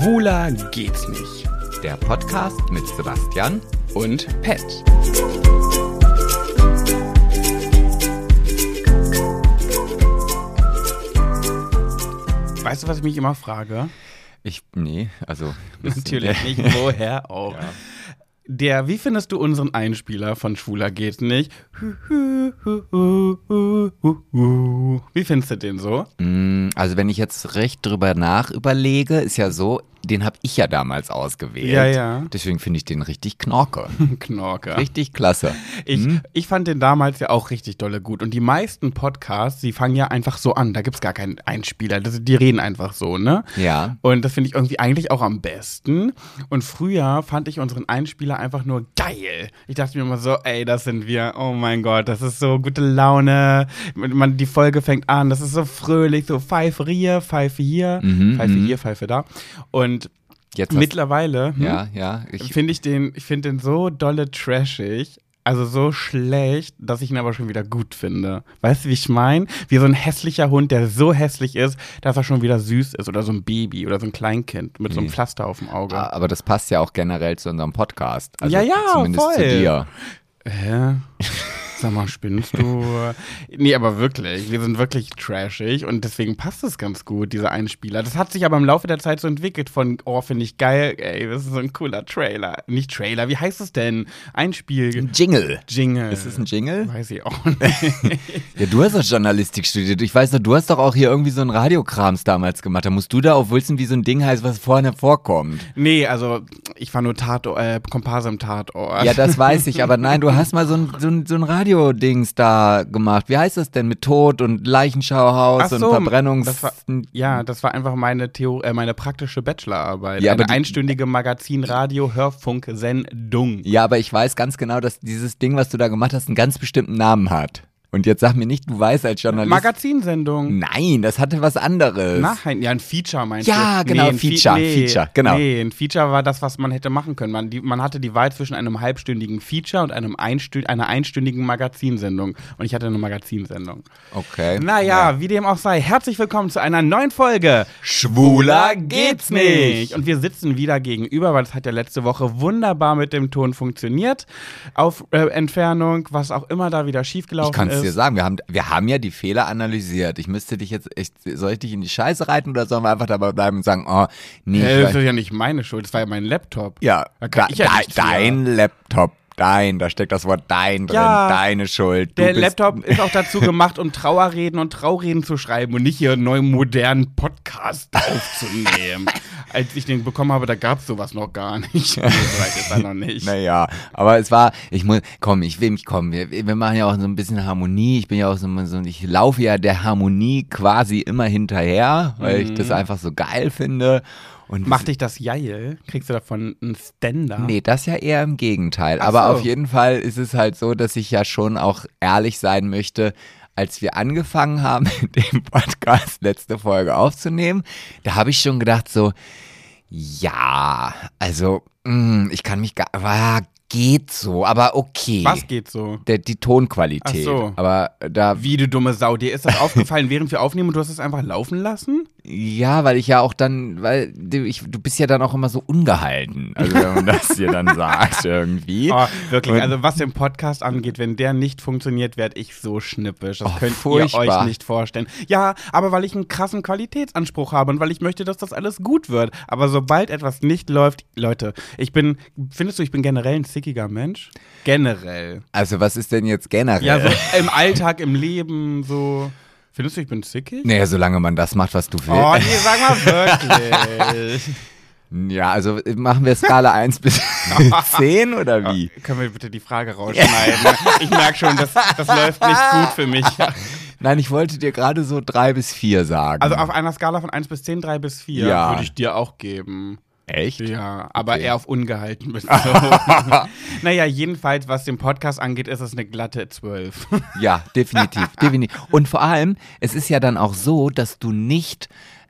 Schwuler geht's nicht. Der Podcast mit Sebastian Und Pet. Weißt du, was ich mich immer frage? Ich, nee, also. Natürlich nicht, woher auch. Ja. Der, wie findest du unseren Einspieler von Schwuler geht's nicht? Wie findest du den so? Mm, Also, wenn ich jetzt recht drüber nach überlege, ist ja so, den habe ich ja damals ausgewählt. Ja, ja. Deswegen finde ich den richtig knorke. Knorker. Richtig klasse. Ich, ich fand den damals ja auch richtig dolle gut. Und die meisten Podcasts, die fangen ja einfach so an. Da gibt's gar keinen Einspieler. Das, die reden einfach so, ne? Ja. Und das finde ich irgendwie eigentlich auch am besten. Und früher fand ich unseren Einspieler einfach nur geil. Ich dachte mir immer so, ey, das sind wir. Oh mein Gott, das ist so gute Laune. Man, die Folge fängt an, das ist so fröhlich, so Pfeife hier, Pfeife hier, Mhm, Pfeife mhm. hier, Pfeife da. Und Jetzt hast, mittlerweile hm, Ja, ja. Finde ich den, ich finde den so dolle trashig. Also so schlecht, dass ich ihn aber schon wieder gut finde. Weißt du, wie ich meine? Wie so ein hässlicher Hund, der so hässlich ist, dass er schon wieder süß ist. Oder so ein Baby oder so ein Kleinkind mit so einem Nee. Pflaster auf dem Auge. aber das passt ja auch generell zu unserem Podcast. Also Ja, ja, zumindest voll. zu dir. Hä? Sag mal, spinnst du? Nee, aber wirklich. Wir sind wirklich trashig und deswegen passt es ganz gut, dieser Einspieler. Das hat sich aber im Laufe der Zeit so entwickelt von, oh, finde ich geil, ey, das ist so ein cooler Trailer. Nicht Trailer, wie heißt es denn? Einspiel. Jingle. Jingle. Ist es ein Jingle? Weiß ich auch nicht. Ja, du hast doch Journalistik studiert. Ich weiß noch, du hast doch auch hier irgendwie so ein Radiokrams damals gemacht. Da musst du da auf wissen, wie so ein Ding heißt, was vorne vorkommt. nee, also ich war nur Tatort, äh, Komparse im Tatort. Ja, das weiß ich, aber nein, du hast mal so ein, so ein, so ein Radio-Dings da gemacht. Wie heißt das denn? Mit Tod und Leichenschauhaus Ach und so, Verbrennungs... das war, ja, das war einfach meine Theo äh, meine praktische Bachelorarbeit. Ja, Eine die- einstündige Magazin-Radio-Hörfunk-Sendung. ja, aber ich weiß ganz genau, dass dieses Ding, was du da gemacht hast, einen ganz bestimmten Namen hat. Und jetzt sag mir nicht, du weißt als Journalist... Magazinsendung. Nein, das hatte was anderes. Nein, ja, ein Feature meinst Ja, du? genau, ein Fe- Feature, Feature, genau. Nee, ein Feature war das, was man hätte machen können. Man, die, man hatte die Wahl zwischen einem halbstündigen Feature und einem einstü einer einstündigen Magazinsendung. Und ich hatte eine Magazinsendung. Okay. Naja, wie dem auch sei, herzlich willkommen zu einer neuen Folge Schwuler geht's nicht. Und wir sitzen wieder gegenüber, weil es hat ja letzte Woche wunderbar mit dem Ton funktioniert. Auf äh, Entfernung, was auch immer da wieder schiefgelaufen kann es dir sagen, wir haben, wir haben ja die Fehler analysiert. Ich müsste dich jetzt echt, soll ich dich in die Scheiße reiten oder sollen wir einfach dabei bleiben und sagen, oh, nee, Äh, das ich, ist ja nicht meine Schuld, das war ja mein Laptop. ja, Da ich ja da, dein Laptop, dein, da steckt das Wort dein drin, Ja, deine Schuld. Der Laptop ist auch dazu gemacht, um Trauerreden und Traureden zu schreiben und nicht hier einen neuen modernen Podcast aufzunehmen. Als ich den bekommen habe, da gab es sowas noch gar nicht. Ist er noch nicht. Naja, aber es war, ich muss, komm, ich will mich kommen. Wir, wir machen ja auch so ein bisschen Harmonie. Ich bin ja auch so, so ich laufe ja der Harmonie quasi immer hinterher, weil ich Mhm. das einfach so geil finde. Und Macht dich das geil? Kriegst du davon einen Ständer? Nee, das ja eher im Gegenteil. Ach Aber so. auf jeden Fall ist es halt so, dass ich ja schon auch ehrlich sein möchte. Als wir angefangen haben, den Podcast letzte Folge aufzunehmen, da habe ich schon gedacht so, ja, also mh, ich kann mich gar, war, geht so, aber okay. Was geht so? Der, die Tonqualität. Ach so. Aber da, Wie, du dumme Sau, dir ist das aufgefallen, während wir aufnehmen und du hast es einfach laufen lassen? Ja, weil ich ja auch dann, weil du, ich, du bist ja dann auch immer so ungehalten. Also wenn man das dir dann sagt irgendwie. Oh, wirklich, Und- also was den Podcast angeht, wenn der nicht funktioniert, werde ich so schnippisch. Das Oh, könnt ihr furchtbar. euch nicht vorstellen. Ja, aber weil ich einen krassen Qualitätsanspruch habe und weil ich möchte, dass das alles gut wird. Aber sobald etwas nicht läuft, Leute, ich bin, findest du, ich bin generell ein sickiger Mensch? Generell. Also was ist denn jetzt generell? Ja, so im Alltag, im Leben, so. Findest du, ich bin sickig? Naja, solange man das macht, was du willst. Oh, nee, sag mal wirklich. Ja, also machen wir Skala 1 bis 10 oder wie? Können wir bitte die Frage rausschneiden? Ich merke schon, das, das läuft nicht gut für mich. Nein, ich wollte dir gerade so 3 bis 4 sagen. Also auf einer Skala von 1 bis 10, 3 bis 4 Ja. würde ich dir auch geben. Echt? Ja, aber Okay. eher auf ungehalten bezogen. naja, jedenfalls, was den Podcast angeht, ist es eine glatte 12. Ja, definitiv, definitiv. Und vor allem, es ist ja dann auch so, dass du nicht,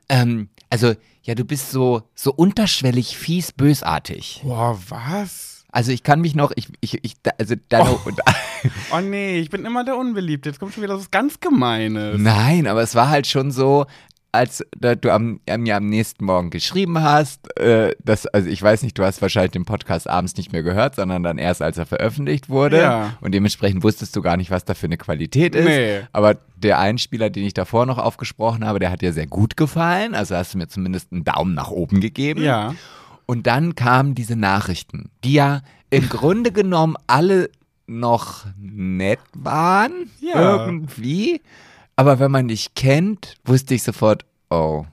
ähm, also ja, du bist so so unterschwellig fies bösartig. Boah, was? Also ich kann mich noch, ich, ich, ich also deine, Oh nee, ich bin immer der Unbeliebte. Jetzt kommt schon wieder was ganz Gemeines. Nein, aber es war halt schon so, als du am, mir am nächsten Morgen geschrieben hast, äh, das, also ich weiß nicht, du hast wahrscheinlich den Podcast abends nicht mehr gehört, sondern dann erst, als er veröffentlicht wurde. Ja. Und dementsprechend wusstest du gar nicht, was da für eine Qualität ist. Nee. Aber der Einspieler, den ich davor noch aufgesprochen habe, der hat dir sehr gut gefallen. Also hast du mir zumindest einen Daumen nach oben gegeben. Ja. Und dann kamen diese Nachrichten, die ja im Grunde genommen alle noch nett waren, Ja. irgendwie. Aber wenn man dich kennt, wusste ich sofort, oh,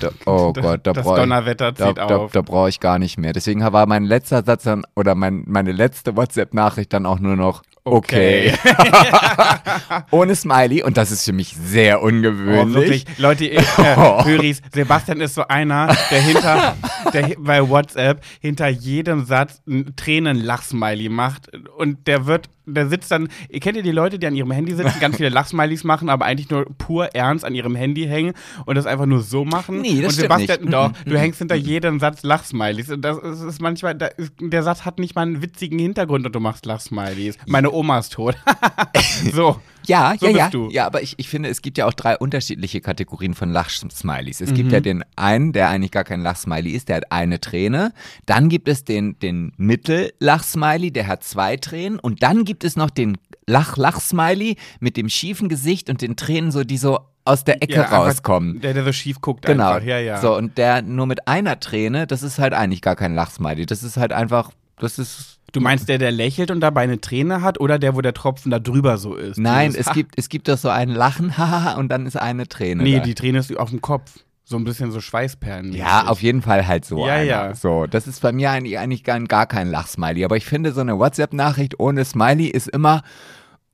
da, oh Gott, da brauche ich, da, da, da brauche ich gar nicht mehr. Deswegen war mein letzter Satz dann, oder mein, meine letzte WhatsApp-Nachricht dann auch nur noch, okay. Ohne Smiley. Und das ist für mich sehr Oh, ungewöhnlich. wirklich. Leute, äh, Oh. Höris, Sebastian ist so einer, der hinter, der bei WhatsApp hinter jedem Satz ein Tränen-Lachsmiley macht. Und der wird, der sitzt dann, ihr kennt ja die Leute, die an ihrem Handy sitzen, ganz viele Lachsmileys machen, aber eigentlich nur pur ernst an ihrem Handy hängen und das einfach nur so machen. Nee, das und Sebastian, nicht. doch, Mhm, du hängst hinter jedem Satz Lachsmileys. Und das ist, manchmal, der Satz hat nicht mal einen witzigen Hintergrund und du machst Lachsmileys. Meine Oma ist tot. so. Ja, So ja, ja. du. Ja, aber ich, ich finde, es gibt ja auch drei unterschiedliche Kategorien von Lachsmileys. Es Mhm. gibt ja den einen, der eigentlich gar kein Lachsmiley ist, der hat eine Träne. Dann gibt es den, den Mittellachsmiley, der hat zwei Tränen. Und dann gibt es noch den Lach-Lach-Smiley mit dem schiefen Gesicht und den Tränen so, die so aus der Ecke Ja, rauskommen. Der, der so schief guckt Genau. einfach. Ja, ja. So, und der nur mit einer Träne, das ist halt eigentlich gar kein Lachsmiley. Das ist halt einfach, das ist Du meinst der, der lächelt und dabei eine Träne hat oder der, wo der Tropfen da drüber so ist? Nein, es gibt, es gibt doch so ein Lachen, haha, und dann ist eine Träne. Nee, da. die Träne ist auf dem Kopf. So ein bisschen so Schweißperlen. Ja, auf jeden Fall halt so. Ja, einer. ja. So, das ist bei mir eigentlich, eigentlich gar, gar kein Lachsmiley. Aber ich finde, so eine WhatsApp-Nachricht ohne Smiley ist immer,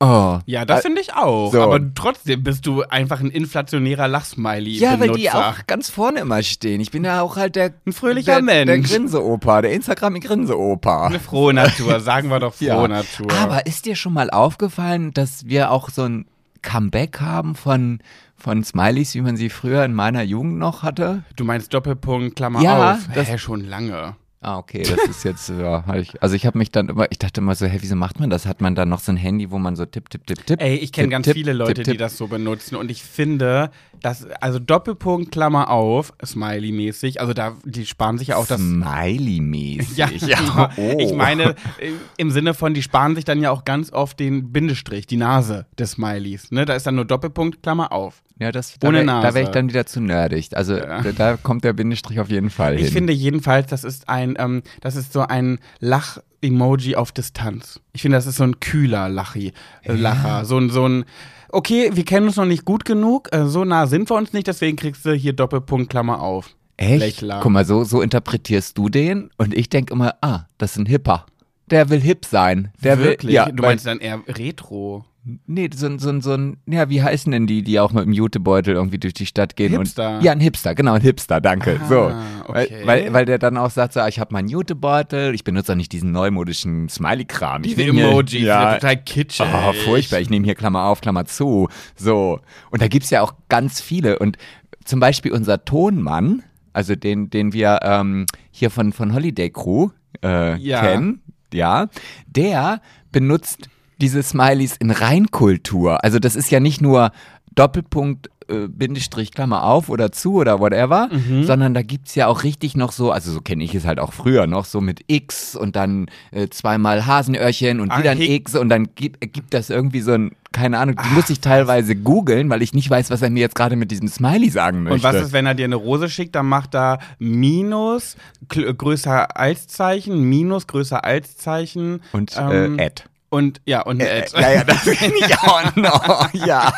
oh. Ja, das Äh, finde ich auch. so. Aber trotzdem bist du einfach ein inflationärer Lachsmiley. Ja, weil die auch ganz vorne immer stehen. Ich bin ja auch halt der Ein fröhlicher der, Mensch. Der Grinseopa, der Instagram-Grinseopa. Eine frohe Natur, sagen wir doch frohe Ja. Natur. Aber ist dir schon mal aufgefallen, dass wir auch so ein Comeback haben von, von Smileys, wie man sie früher in meiner Jugend noch hatte? du meinst Doppelpunkt, Klammer Ja, auf. das- Hä, schon lange. Ah, okay, das ist jetzt, ja, ich, also ich habe mich dann immer, ich dachte immer so, hä, wieso macht man das? Hat man dann noch so ein Handy, wo man so tipp, tipp, tipp, tipp? Ey, ich kenne ganz tipp, viele Leute, tipp, die tipp. das so benutzen und ich finde, dass, also Doppelpunkt, Klammer auf, Smiley-mäßig, also da, die sparen sich ja auch das Smiley-mäßig. Ja, oh. ich meine, äh, im Sinne von, die sparen sich dann ja auch ganz oft den Bindestrich, die Nase des Smileys. Ne? Da ist dann nur Doppelpunkt, Klammer auf. Ja, das, da Ohne wäre wär ich dann wieder zu nerdig. Also Ja. da, da kommt der Bindestrich auf jeden Fall hin. Ich finde jedenfalls, das ist ein, ähm, das ist so ein Lach-Emoji auf Distanz. Ich finde, das ist so ein kühler Lachi, äh, Lacher. So ein, so ein, okay, wir kennen uns noch nicht gut genug, äh, so nah sind wir uns nicht, deswegen kriegst du hier Doppelpunkt, Klammer auf. Echt? Lächler. Guck mal, so, so interpretierst du den und ich denke immer, ah, das ist ein Hipper. Der will hip sein. Der Wirklich? will, ja, du meinst dann eher Retro. Nee, so, ein- so, ein- so ein, ja, wie heißen denn die, die auch mit dem Jutebeutel irgendwie durch die Stadt gehen? Hipster. Und, ja, ein Hipster, genau, ein Hipster, danke. Ah, so. okay. Weil, weil, weil der dann auch sagt, so, ah, ich habe meinen Jutebeutel, ich benutze auch nicht diesen neumodischen Smiley-Kram. Ich Diese Emojis, ja, total kitschig. Oh, furchtbar. Ich nehme hier Klammer auf, Klammer zu. So. Und da gibt's ja auch ganz viele. Und zum Beispiel unser Tonmann, also den, den wir ähm, hier von, von Holiday Crew äh, Ja. kennen, ja, der benutzt diese Smileys in Reinkultur. Also das ist ja nicht nur Doppelpunkt, äh, Bindestrich, Klammer auf oder zu oder whatever, Mhm. sondern da gibt's ja auch richtig noch so, also so kenne ich es halt auch früher noch, so mit X und dann äh, zweimal Hasenöhrchen und Ah, wieder ein X und dann gibt, gibt das irgendwie so ein, keine Ahnung, die muss ich teilweise googeln, weil ich nicht weiß, was er mir jetzt gerade mit diesem Smiley sagen möchte. Und was ist, wenn er dir eine Rose schickt, dann macht er Minus, größer als Zeichen, Minus, größer als Zeichen. Und ähm, äh, Ad. Und ja, und Äh, Ad. ja, ja, das kenne ich auch noch. Ja.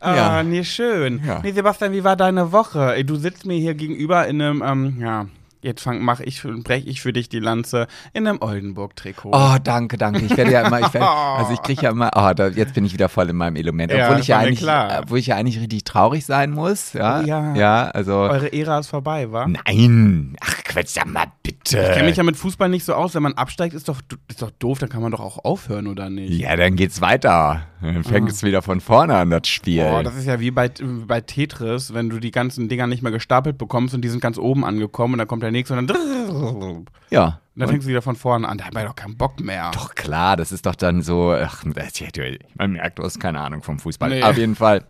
Ah, ja. nee, schön. Ja. Nee, Sebastian, wie war deine Woche? Du sitzt mir hier gegenüber in einem, ähm, ja, jetzt fang, mach ich, brech ich für dich die Lanze, in einem Oldenburg-Trikot. Oh, danke, danke. Ich werde ja immer, ich werde, also ich kriege ja immer, oh, da, jetzt bin ich wieder voll in meinem Element. Ja, Obwohl ich ja war mir eigentlich, klar. obwohl ich ja eigentlich richtig traurig sein muss. Ja. Oh ja. Ja, also. Eure Ära ist vorbei, wa? Nein. Ach, Quatsch, sag mal bitte. Ich kenne mich ja mit Fußball nicht so aus. Wenn man absteigt, ist doch, ist doch doof, dann kann man doch auch aufhören, oder nicht? ja, dann geht's weiter. Dann fängt es wieder von vorne an, das Spiel. Ah. Oh, das ist ja wie bei, bei Tetris, wenn du die ganzen Dinger nicht mehr gestapelt bekommst und die sind ganz oben angekommen und dann kommt der nächste und dann, und ja. dann fängst du wieder von vorne an. Da haben wir doch keinen Bock mehr. Doch klar, das ist doch dann so, ach, man merkt, du hast keine Ahnung vom Fußball. Nee. Auf jeden Fall.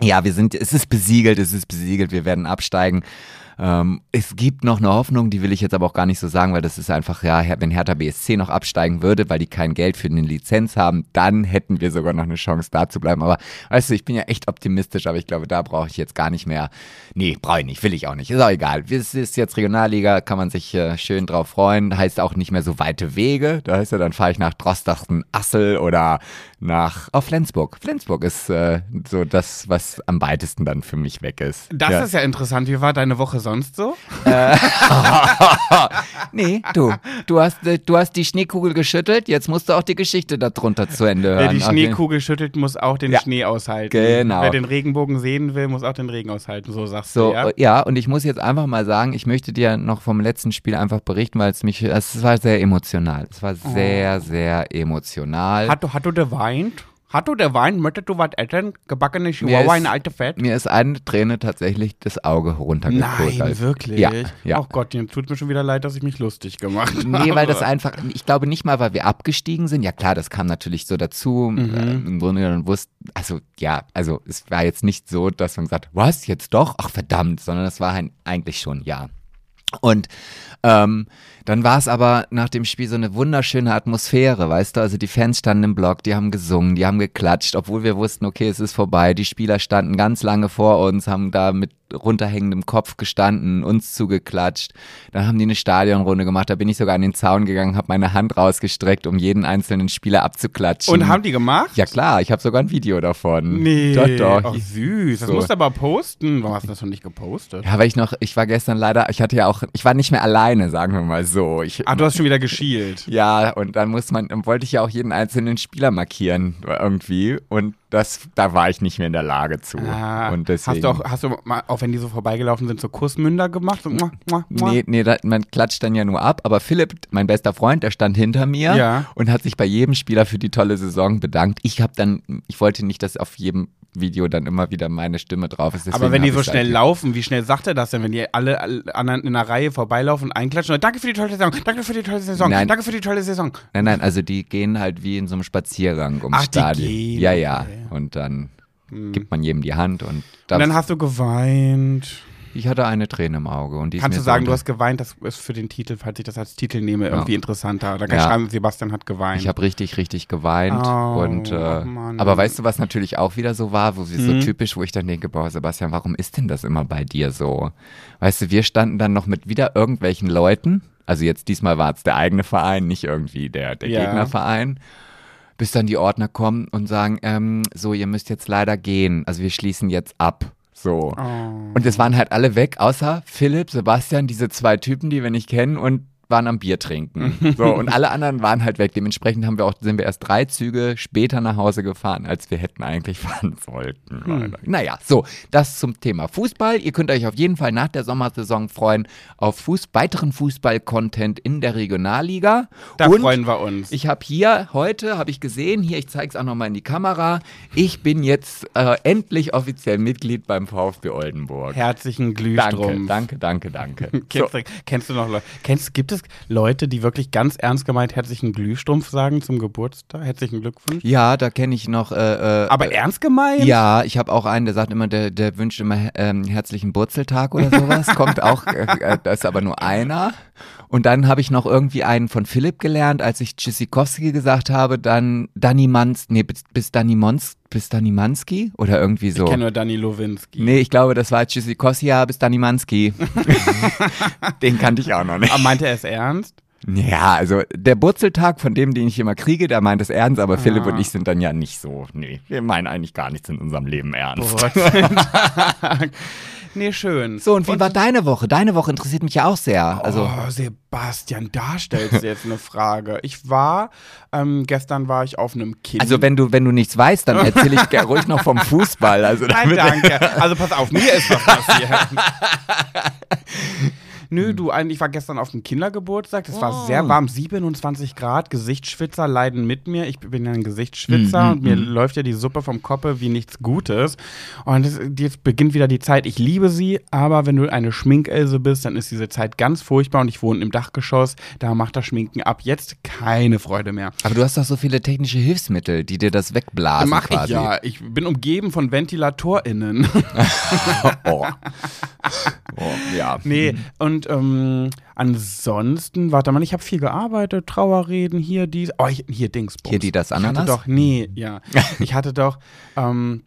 Ja, wir sind, es ist besiegelt, es ist besiegelt, wir werden absteigen. Ähm, es gibt noch eine Hoffnung, die will ich jetzt aber auch gar nicht so sagen, weil das ist einfach, ja, wenn Hertha BSC noch absteigen würde, weil die kein Geld für eine Lizenz haben, dann hätten wir sogar noch eine Chance, da zu bleiben. Aber weißt du, ich bin ja echt optimistisch, aber ich glaube, da brauche ich jetzt gar nicht mehr. Nee, brauche ich nicht, will ich auch nicht. Ist auch egal. Es ist jetzt Regionalliga, kann man sich äh, schön drauf freuen. Heißt auch nicht mehr so weite Wege. Da heißt ja, dann fahre ich nach Drostachen, Assel oder nach auf Flensburg. Flensburg ist äh, so das, was am weitesten dann für mich weg ist. Das ja. ist ja interessant. Wie war deine Woche sonst so? nee, du, du hast, äh, du hast die Schneekugel geschüttelt, jetzt musst du auch die Geschichte darunter zu Ende hören. Wer die Schneekugel schüttelt, muss auch den Ja. Schnee aushalten. Genau. Wer den Regenbogen sehen will, muss auch den Regen aushalten. So sagst So, du, ja? ja? und ich muss jetzt einfach mal sagen, ich möchte dir noch vom letzten Spiel einfach berichten, weil es mich, es war sehr emotional. Es war sehr, sehr emotional. Hat du, hat du geweint? Hat du geweint? Möchtest du was essen? Gebackene Chihuahua in alte Fett? Mir ist eine Träne tatsächlich das Auge runtergeguckt. Nein, wirklich? Ja, ja. Oh Gott, jetzt tut mir schon wieder leid, dass ich mich lustig gemacht habe. Nee, weil das einfach, ich glaube nicht mal, weil wir abgestiegen sind. Ja klar, das kam natürlich so dazu. Mhm. Äh, Im Grunde genommen wussten, also ja, also es war jetzt nicht so, dass man gesagt, was, jetzt doch? Ach verdammt, sondern es war ein, eigentlich schon ja. Und ähm, dann war es aber nach dem Spiel so eine wunderschöne Atmosphäre, weißt du? Also die Fans standen im Block, die haben gesungen, die haben geklatscht, obwohl wir wussten, okay, es ist vorbei. Die Spieler standen ganz lange vor uns, haben da mit runterhängendem Kopf gestanden, uns zugeklatscht. Dann haben die eine Stadionrunde gemacht, da bin ich sogar an den Zaun gegangen, habe meine Hand rausgestreckt, um jeden einzelnen Spieler abzuklatschen. Und haben die gemacht? ja klar, ich habe sogar ein Video davon. Nee. Doch, doch. Oh, süß. Das So. musst du aber posten. Warum hast du das noch nicht gepostet? Ja, weil ich noch, ich war gestern leider, ich hatte ja auch, ich war nicht mehr alleine, sagen wir mal so. Ich, Ach, du hast schon wieder geschielt. Ja, und dann muss man, dann wollte ich ja auch jeden einzelnen Spieler markieren irgendwie und das, da war ich nicht mehr in der Lage zu. Ah, und deswegen. Hast du auch, hast du mal, auch wenn die so vorbeigelaufen sind, so Kussmünder gemacht? So, muah, muah, muah. Nee, nee, da, man klatscht dann ja nur ab. Aber Philipp, mein bester Freund, der stand hinter mir Ja. und hat sich bei jedem Spieler für die tolle Saison bedankt. Ich habe dann, ich wollte nicht, dass auf jedem Video dann immer wieder meine Stimme drauf ist. Aber wenn die so schnell halt- laufen, wie schnell sagt er das denn, wenn die alle, anderen in einer Reihe vorbeilaufen und einklatschen? Danke für die tolle Saison, danke für die tolle Saison, Nein. danke für die tolle Saison. Nein, nein, also die gehen halt wie in so einem Spaziergang ums Ach, die Stadion. gehen, ja, ja. okay. Hm. Und dann gibt man jedem die Hand und, das, Und dann hast du geweint. ich hatte eine Träne im Auge. Und die Kannst du sagen, so du hast geweint, das ist für den Titel, falls ich das als Titel nehme, irgendwie interessanter. Da kann Ja. ich schreiben, Sebastian hat geweint. Ich habe richtig, richtig geweint. Oh, und, äh, aber weißt du, was natürlich auch wieder so war, wo sie so Mhm. typisch, wo ich dann denke, boah, Sebastian, warum ist denn das immer bei dir so? Weißt du, wir standen dann noch mit wieder irgendwelchen Leuten, also jetzt diesmal war es der eigene Verein, nicht irgendwie der, der Ja. Gegnerverein, bis dann die Ordner kommen und sagen, ähm, so, ihr müsst jetzt leider gehen, also wir schließen jetzt ab. So. Oh. Und es waren halt alle weg, außer Philipp, Sebastian, diese zwei Typen, die wir nicht kennen und waren am Bier trinken. So, und alle anderen waren halt weg. Dementsprechend haben wir auch, sind wir erst drei Züge später nach Hause gefahren, als wir hätten eigentlich fahren sollten. Hm. Naja, so, das zum Thema Fußball. Ihr könnt euch auf jeden Fall nach der Sommersaison freuen auf Fuß weiteren Fußball-Content in der Regionalliga. da und freuen wir uns. ich habe hier heute, habe ich gesehen, hier, ich zeige es auch nochmal in die Kamera, ich bin jetzt äh, endlich offiziell Mitglied beim VfB Oldenburg. Herzlichen Danke, Glühstrumpf. danke, danke, danke. So, Kennst, du, kennst du noch Leute? Kennst, gibt es Leute, die wirklich ganz ernst gemeint herzlichen Glühstrumpf sagen zum Geburtstag? Herzlichen Glückwunsch. ja, da kenne ich noch. Äh, äh, Aber äh, ernst gemeint? ja, ich habe auch einen, der sagt immer, der, der wünscht immer ähm, herzlichen Burzeltag oder sowas. Kommt auch, äh, äh, da ist aber nur einer. Und dann habe ich noch irgendwie einen von Philipp gelernt, als ich Tschüssikowski gesagt habe, dann Danny Mans, nee, bis, bis Danny Mons, bis Danny Manski oder irgendwie so. Ich kenne nur Dani Lowinski. Nee, ich glaube, das war Tschüssikowski, ja, bis Danny Manski. Den kannte ich auch noch nicht. Aber meinte er es ernst? Ja, also der Burzeltag von dem, den ich immer kriege, der meint es ernst, aber Philipp Ah. und ich sind dann ja nicht so. Nee, wir meinen eigentlich gar nichts in unserem Leben ernst. Nee, schön. So, und wie war deine Woche? Deine Woche interessiert mich ja auch sehr. Also, oh, Sebastian, da stellst du jetzt eine Frage. Ich war, ähm, gestern war ich auf einem Kind. also wenn du, wenn du nichts weißt, dann erzähle ich gerne ruhig noch vom Fußball. Also Nein, danke. Also pass auf, mir ist was passiert. Nö, du, eigentlich war gestern auf dem Kindergeburtstag. Das war sehr warm, 27 Grad. Gesichtsschwitzer leiden mit mir. Ich bin ja ein Gesichtsschwitzer Mhm, und mir mhm. läuft ja die Suppe vom Koppe wie nichts Gutes. Und es, jetzt beginnt wieder die Zeit. Ich liebe sie, aber wenn du eine Schminkelse bist, dann ist diese Zeit ganz furchtbar und ich wohne im Dachgeschoss. Da macht das Schminken ab jetzt keine Freude mehr. Aber du hast doch so viele technische Hilfsmittel, die dir das wegblasen Mach ich quasi. ja. Ich bin umgeben von VentilatorInnen. Oh. oh, ja. Nee, und ähm, ansonsten, warte mal, ich habe viel gearbeitet, Trauerreden, hier, dies, oh, hier Dingsbums. Hier die, das Ich hatte Ananas? doch, nee, ja. Ich hatte doch ähm,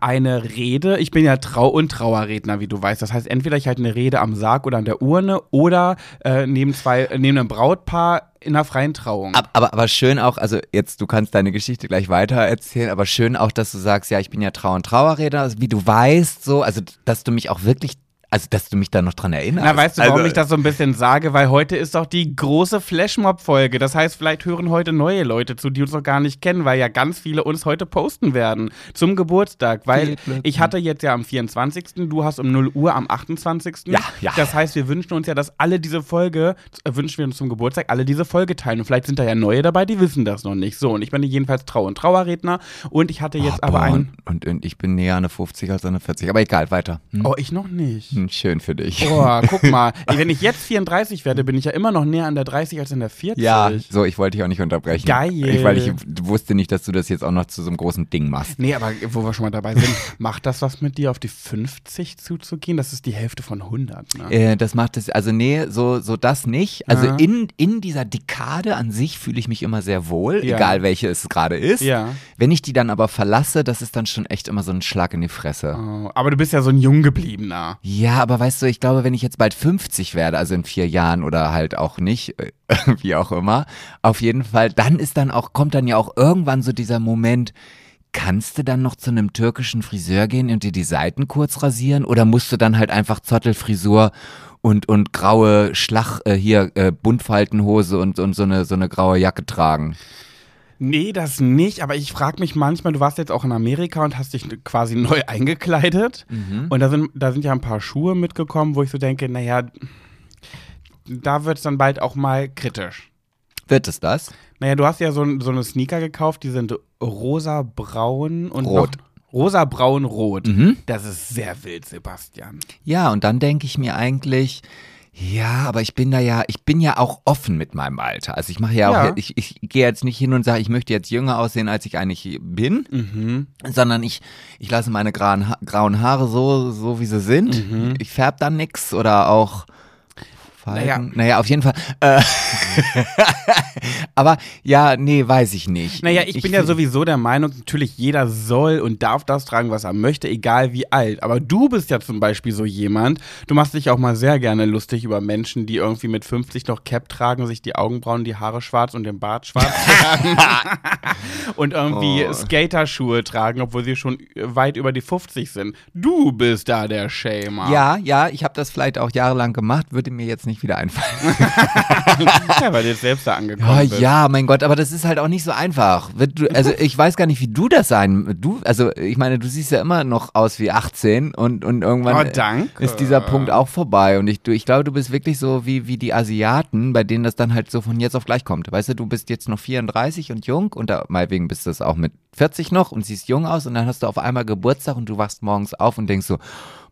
eine Rede, ich bin ja Trau- und Trauerredner, wie du weißt. Das heißt, entweder ich halte eine Rede am Sarg oder an der Urne oder äh, neben, zwei, äh, neben einem Brautpaar in einer freien Trauung. Ab- Aber, aber schön auch, also jetzt, du kannst deine Geschichte gleich weiter erzählen, aber schön auch, dass du sagst, ja, ich bin ja Trau- und Trauerredner, also wie du weißt, so, also dass du mich auch wirklich, also dass du mich da noch dran erinnerst. Na, weißt du, warum also, ich das so ein bisschen sage? Weil heute ist doch die große Flashmob-Folge. Das heißt, vielleicht hören heute neue Leute zu, die uns noch gar nicht kennen, weil ja ganz viele uns heute posten werden zum Geburtstag. Weil ich hatte jetzt ja am 24., du hast um 0 Uhr am 28. Ja, ja. Das heißt, wir wünschen uns ja, dass alle diese Folge, äh, wünschen wir uns zum Geburtstag, alle diese Folge teilen. Und vielleicht sind da ja neue dabei, die wissen das noch nicht. So, und ich bin jedenfalls Trau- und Trauerredner. Und ich hatte jetzt Oh, aber boah, einen. und, und ich bin näher eine 50 als eine 40, aber egal, weiter. Hm? Oh, ich noch nicht. Hm, Schön für dich. Boah, guck mal. Wenn ich jetzt 34 werde, bin ich ja immer noch näher an der 30 als an der 40. Ja, so, ich wollte dich auch nicht unterbrechen. Geil. Ich, weil ich wusste nicht, dass du das jetzt auch noch zu so einem großen Ding machst. Nee, aber wo wir schon mal dabei sind, macht das was mit dir, auf die 50 zuzugehen? Das ist die Hälfte von 100, ne? Äh, das macht es, also nee, so, so das nicht. Also Ja. in, in dieser Dekade an sich fühle ich mich immer sehr wohl, Ja. egal welche es gerade ist. Ja. Wenn ich die dann aber verlasse, das ist dann schon echt immer so ein Schlag in die Fresse. Oh, aber du bist ja so ein Junggebliebener. Ja, aber weißt du, ich glaube, wenn ich jetzt bald 50 werde, also in vier Jahren oder halt auch nicht, äh, wie auch immer, auf jeden Fall, dann ist dann auch, kommt dann ja auch irgendwann so dieser Moment, kannst du dann noch zu einem türkischen Friseur gehen und dir die Seiten kurz rasieren oder musst du dann halt einfach Zottelfrisur und, und graue Schlag, äh, hier, äh, Buntfaltenhose und, und so eine, so eine graue Jacke tragen? Nee, das nicht, aber ich frage mich manchmal, du warst jetzt auch in Amerika und hast dich quasi neu eingekleidet. Und da sind, da sind ja ein paar Schuhe mitgekommen, wo ich so denke, naja, da wird es dann bald auch mal kritisch. Wird es das? Naja, du hast ja so, so eine Sneaker gekauft, die sind rosa-braun und Rot. noch- Rosa-braun-rot. Mhm. Das ist sehr wild, Sebastian. Ja, und dann denke ich mir eigentlich, ja, aber ich bin da ja, ich bin ja auch offen mit meinem Alter. Also ich mache ja, Ja. auch, ich, ich gehe jetzt nicht hin und sage, ich möchte jetzt jünger aussehen, als ich eigentlich bin, Mhm. sondern ich, ich lasse meine grauen, grauen Haare so, so wie sie sind. Mhm. Ich färb dann nix oder auch Falten. Naja. Naja, auf jeden Fall. Äh, aber ja, nee, weiß ich nicht. Naja, ich, bin ja sowieso der Meinung, natürlich jeder soll und darf das tragen, was er möchte, egal wie alt. Aber du bist ja zum Beispiel so jemand, du machst dich auch mal sehr gerne lustig über Menschen, die irgendwie mit 50 noch Cap tragen, sich die Augenbrauen, die Haare schwarz und den Bart schwarz tragen. und irgendwie Oh. Skaterschuhe tragen, obwohl sie schon weit über die 50 sind. Du bist da der Shamer. Ja, ja, ich habe das vielleicht auch jahrelang gemacht, würde mir jetzt nicht wieder einfallen. ja weil du jetzt selbst da angekommen Ja, bist. ja, mein Gott, aber das ist halt auch nicht so einfach. Also ich weiß gar nicht, wie du das sein. Du, also ich meine, du siehst ja immer noch aus wie 18 und, und irgendwann Oh, danke. ist dieser Punkt auch vorbei. Und ich, du, ich glaube, du bist wirklich so wie, wie die Asiaten, bei denen das dann halt so von jetzt auf gleich kommt. Weißt du, du bist jetzt noch 34 und jung und da, meinetwegen bist du es auch mit 40 noch und siehst jung aus und dann hast du auf einmal Geburtstag und du wachst morgens auf und denkst so,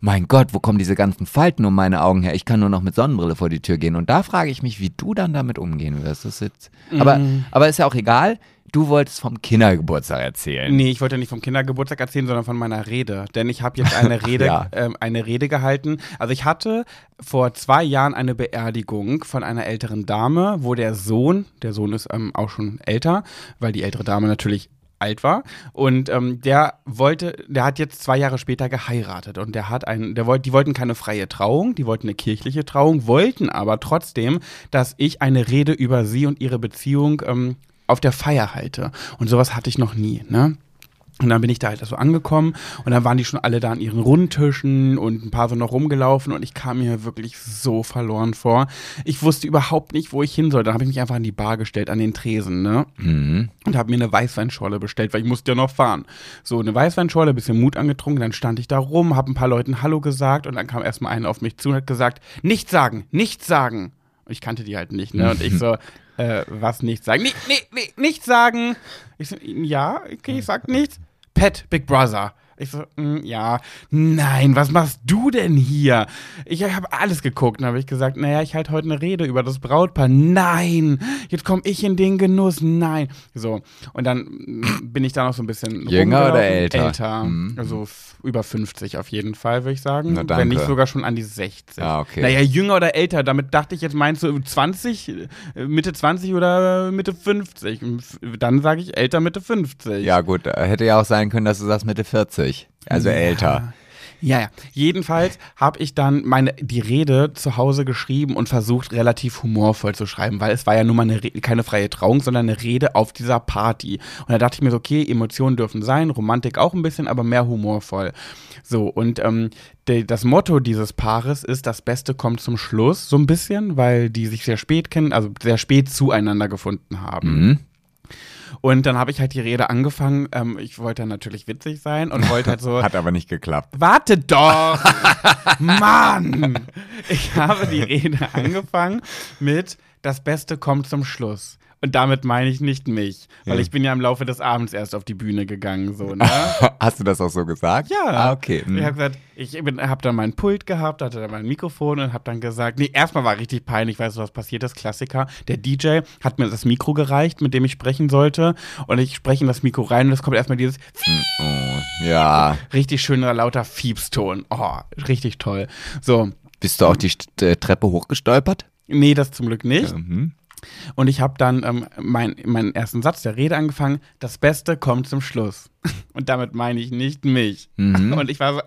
mein Gott, wo kommen diese ganzen Falten um meine Augen her? Ich kann nur noch mit Sonnenbrille vor die Tür gehen. Und da frage ich mich, wie du dann damit umgehen wirst. Das ist jetzt, aber, aber ist ja auch egal. Du wolltest vom Kindergeburtstag erzählen. Nee, ich wollte nicht vom Kindergeburtstag erzählen, sondern von meiner Rede. Denn ich habe jetzt eine Rede, Ja. ähm, eine Rede gehalten. Also ich hatte vor zwei Jahren eine Beerdigung von einer älteren Dame, wo der Sohn, der Sohn ist ähm, auch schon älter, weil die ältere Dame natürlich alt war. Und ähm, der wollte, der hat jetzt zwei Jahre später geheiratet. Und der hat einen, der wollte, die wollten keine freie Trauung, die wollten eine kirchliche Trauung, wollten aber trotzdem, dass ich eine Rede über sie und ihre Beziehung ähm, auf der Feier halte. Und sowas hatte ich noch nie, ne? Und dann bin ich da halt so angekommen und dann waren die schon alle da an ihren Rundtischen und ein paar sind noch rumgelaufen und ich kam mir wirklich so verloren vor. Ich wusste überhaupt nicht, wo ich hin soll. Dann habe ich mich einfach an die Bar gestellt, an den Tresen, ne? Mhm. Und habe mir eine Weißweinschorle bestellt, weil ich musste ja noch fahren. So, eine Weißweinschorle, bisschen Mut angetrunken, dann stand ich da rum, habe ein paar Leuten Hallo gesagt und dann kam erstmal einer auf mich zu und hat gesagt, nichts sagen, nichts sagen. Und ich kannte die halt nicht, ne? Und ich so, äh, was nichts sagen? Nee, nee, nee, nichts sagen. Ich so, ja, okay, ich sag nichts. Pet, Big Brother. Ich so, mm, ja, nein, was machst du denn hier? Ich habe alles geguckt und habe ich gesagt, naja, ich halte heute eine Rede über das Brautpaar. Nein, jetzt komme ich in den Genuss. Nein. So, und dann mm, bin ich da noch so ein bisschen Jünger oder älter? Älter, Mhm. also über 50 auf jeden Fall, würde ich sagen. Na, Wenn nicht sogar schon an die 60. Ah, okay. Naja, jünger oder älter, damit dachte ich jetzt, meinst du 20, äh, Mitte 20 oder Mitte 50? Dann sage ich älter, Mitte 50. Ja, gut, äh, hätte ja auch sein können, dass du sagst Mitte 40. Also älter. Ja, ja. Jedenfalls habe ich dann meine die Rede zu Hause geschrieben und versucht relativ humorvoll zu schreiben, weil es war ja nun mal eine keine freie Trauung, sondern eine Rede auf dieser Party. Und da dachte ich mir so, okay, Emotionen dürfen sein, Romantik auch ein bisschen, aber mehr humorvoll. So und ähm, das Motto dieses Paares ist, das Beste kommt zum Schluss, so ein bisschen, weil die sich sehr spät kennen, also sehr spät zueinander gefunden haben. Mhm. Und dann habe ich halt die Rede angefangen. Ähm, ich wollte natürlich witzig sein und wollte halt so. Hat aber nicht geklappt. Warte doch! Mann! Ich habe die Rede angefangen mit Das Beste kommt zum Schluss. Und damit meine ich nicht mich, weil Ja. ich bin ja im Laufe des Abends erst auf die Bühne gegangen, so, ne? Hast du das auch so gesagt? Ja. Ah, okay. Ich habe gesagt, ich habe dann mein Pult gehabt, hatte dann mein Mikrofon und habe dann gesagt, nee, erstmal war richtig peinlich, weißt du, was passiert ist, Klassiker. Der DJ hat mir das Mikro gereicht, mit dem ich sprechen sollte und ich spreche in das Mikro rein und es kommt erstmal dieses Oh, ja. richtig schöner, lauter Fiepston. Oh, richtig toll. So, Bist du auch die äh, Treppe hochgestolpert? nee, das zum Glück nicht. Mhm. Und ich habe dann ähm, mein, meinen ersten Satz der Rede angefangen, das Beste kommt zum Schluss. Und damit meine ich nicht mich. Mhm. Und ich war so,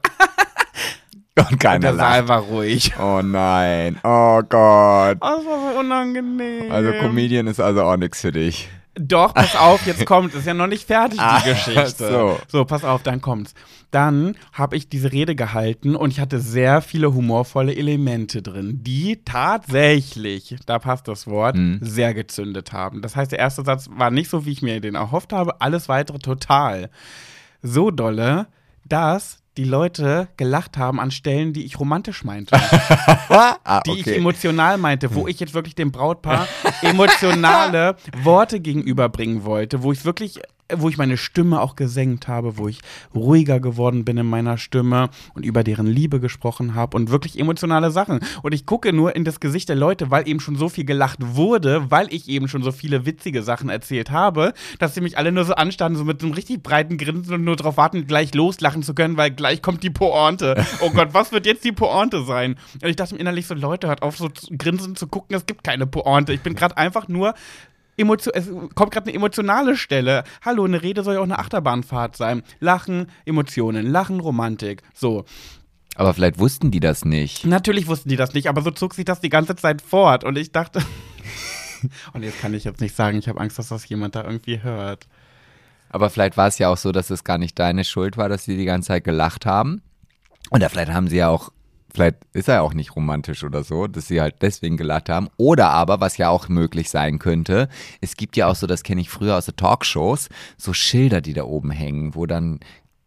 Und keiner der Saal war ruhig. Oh nein. Oh Gott. Oh, das war so unangenehm. Also Comedian ist also auch nichts für dich. Doch, pass auf, jetzt kommt, ist ja noch nicht fertig, die Ah, Geschichte. so. so, pass auf, dann kommt's. Dann habe ich diese Rede gehalten und ich hatte sehr viele humorvolle Elemente drin, die tatsächlich, da passt das Wort, Mhm. sehr gezündet haben. Das heißt, der erste Satz war nicht so, wie ich mir den erhofft habe, alles weitere total. So dolle, dass die Leute gelacht haben an Stellen, die ich romantisch meinte ah, die ich okay. emotional meinte, wo ich jetzt wirklich dem Brautpaar emotionale Worte gegenüberbringen wollte, wo ich wirklich, wo ich meine Stimme auch gesenkt habe, wo ich ruhiger geworden bin in meiner Stimme und über deren Liebe gesprochen habe und wirklich emotionale Sachen. Und ich gucke nur in das Gesicht der Leute, weil eben schon so viel gelacht wurde, weil ich eben schon so viele witzige Sachen erzählt habe, dass sie mich alle nur so anstanden, so mit einem richtig breiten Grinsen und nur darauf warten, gleich loslachen zu können, weil gleich kommt die Pointe. Oh Gott, was wird jetzt die Pointe sein? Und ich dachte mir innerlich so, Leute, hört auf, so zu grinsen zu gucken, es gibt keine Pointe. Ich bin gerade einfach nur. Emotio es kommt gerade eine emotionale Stelle. Hallo, eine Rede soll ja auch eine Achterbahnfahrt sein. Lachen, Emotionen, Lachen, Romantik. So. Aber vielleicht wussten die das nicht. Natürlich wussten die das nicht, aber so zog sich das die ganze Zeit fort. Und ich dachte. Und jetzt kann ich jetzt nicht sagen, ich habe Angst, dass das jemand da irgendwie hört. Aber vielleicht war es ja auch so, dass es gar nicht deine Schuld war, dass sie die ganze Zeit gelacht haben. Oder vielleicht haben sie ja auch, vielleicht ist er auch nicht romantisch oder so, dass sie halt deswegen gelacht haben. Oder aber, was ja auch möglich sein könnte, es gibt ja auch so, das kenne ich früher aus den Talkshows, so Schilder, die da oben hängen, wo dann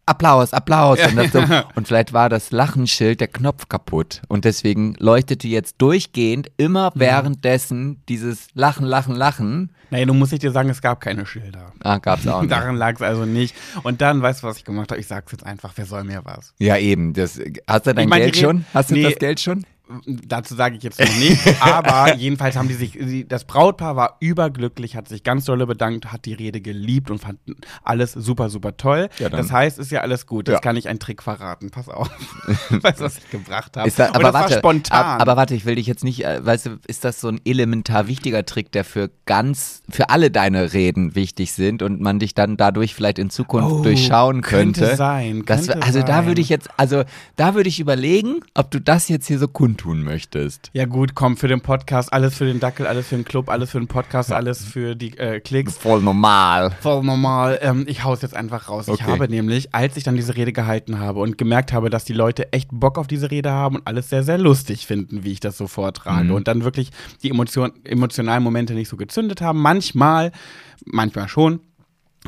Applaus, Applaus. Und, das so, und vielleicht war das Lachenschild der Knopf kaputt. Und deswegen leuchtete jetzt durchgehend immer währenddessen dieses Lachen, Lachen, Lachen. Naja, nun muss ich dir sagen, es gab keine Schilder. Ah, gab's auch nicht. Daran lag es also nicht. Und dann, weißt du, was ich gemacht habe? Ich sag's jetzt einfach, wer soll mir was? Ja, eben. Das, hast du dein Ich meine, Geld schon? Hast du Nee. das Geld schon? Dazu sage ich jetzt noch nicht, aber jedenfalls haben die sich, sie, das Brautpaar war überglücklich, hat sich ganz dolle bedankt, hat die Rede geliebt und fand alles super, super toll. Ja, das heißt, ist ja alles gut. Jetzt Ja. kann ich einen Trick verraten. Pass auf. weißt du, was ich gebracht habe? Ist da, aber das warte, war spontan. ab- aber warte, ich will dich jetzt nicht, äh, weißt du, ist das so ein elementar wichtiger Trick, der für ganz, für alle deine Reden wichtig sind und man dich dann dadurch vielleicht in Zukunft Oh, durchschauen könnte? könnte sein, könnte also da sein. würde ich jetzt, also da würde ich überlegen, ob du das jetzt hier so kundtun möchtest. Ja gut, komm, für den Podcast, alles für den Dackel, alles für den Club, alles für den Podcast, alles für die äh, Klicks. Voll normal. Voll normal. Ähm, ich hau's jetzt einfach raus. Ich Okay. habe nämlich, als ich dann diese Rede gehalten habe und gemerkt habe, dass die Leute echt Bock auf diese Rede haben und alles sehr, sehr lustig finden, wie ich das so vortrage und dann wirklich die Emotion, emotionalen Momente nicht so gezündet haben. Manchmal, manchmal schon.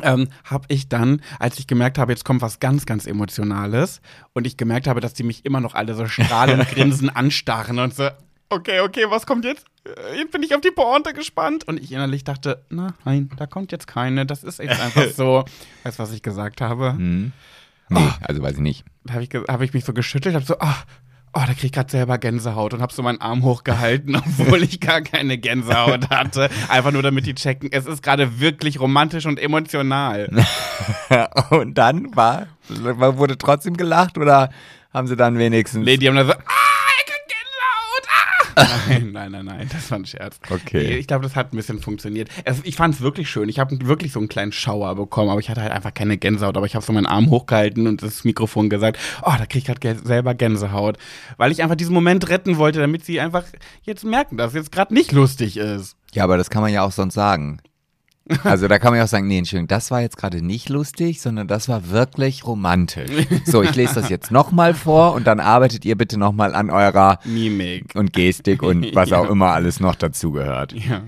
Ähm, habe ich dann, als ich gemerkt habe, jetzt kommt was ganz, ganz Emotionales und ich gemerkt habe, dass die mich immer noch alle so strahlend grinsen anstarren und so, okay, okay, was kommt jetzt? Äh, Jetzt bin ich auf die Pointe gespannt. Und ich innerlich dachte, na, nein, da kommt jetzt keine. Das ist jetzt einfach so. Weißt du, was ich gesagt habe? Hm. Nee, also weiß ich nicht. Da habe ich, hab ich mich so geschüttelt, habe so, ah, oh, da krieg ich gerade selber Gänsehaut und habe so meinen Arm hochgehalten, obwohl ich gar keine Gänsehaut hatte. Einfach nur damit die checken, es ist gerade wirklich romantisch und emotional. Und dann war, wurde trotzdem gelacht oder haben sie dann wenigstens. Nee, die haben dann so, ah, ich krieg Gänsehaut, ah. Nein, nein, nein, nein, das war ein Scherz. Okay. Ich glaube, das hat ein bisschen funktioniert. Es, ich fand es wirklich schön. Ich habe wirklich so einen kleinen Schauer bekommen, aber ich hatte halt einfach keine Gänsehaut. Aber ich habe so meinen Arm hochgehalten und das Mikrofon gesagt, oh, da krieg ich gerade selber Gänsehaut. Weil ich einfach diesen Moment retten wollte, damit sie einfach jetzt merken, dass es jetzt gerade nicht lustig ist. Ja, aber das kann man ja auch sonst sagen. Also da kann man ja auch sagen, nee, Entschuldigung, das war jetzt gerade nicht lustig, sondern das war wirklich romantisch. So, ich lese das jetzt nochmal vor und dann arbeitet ihr bitte nochmal an eurer Mimik. und Gestik und was Ja. auch immer alles noch dazugehört. Ja.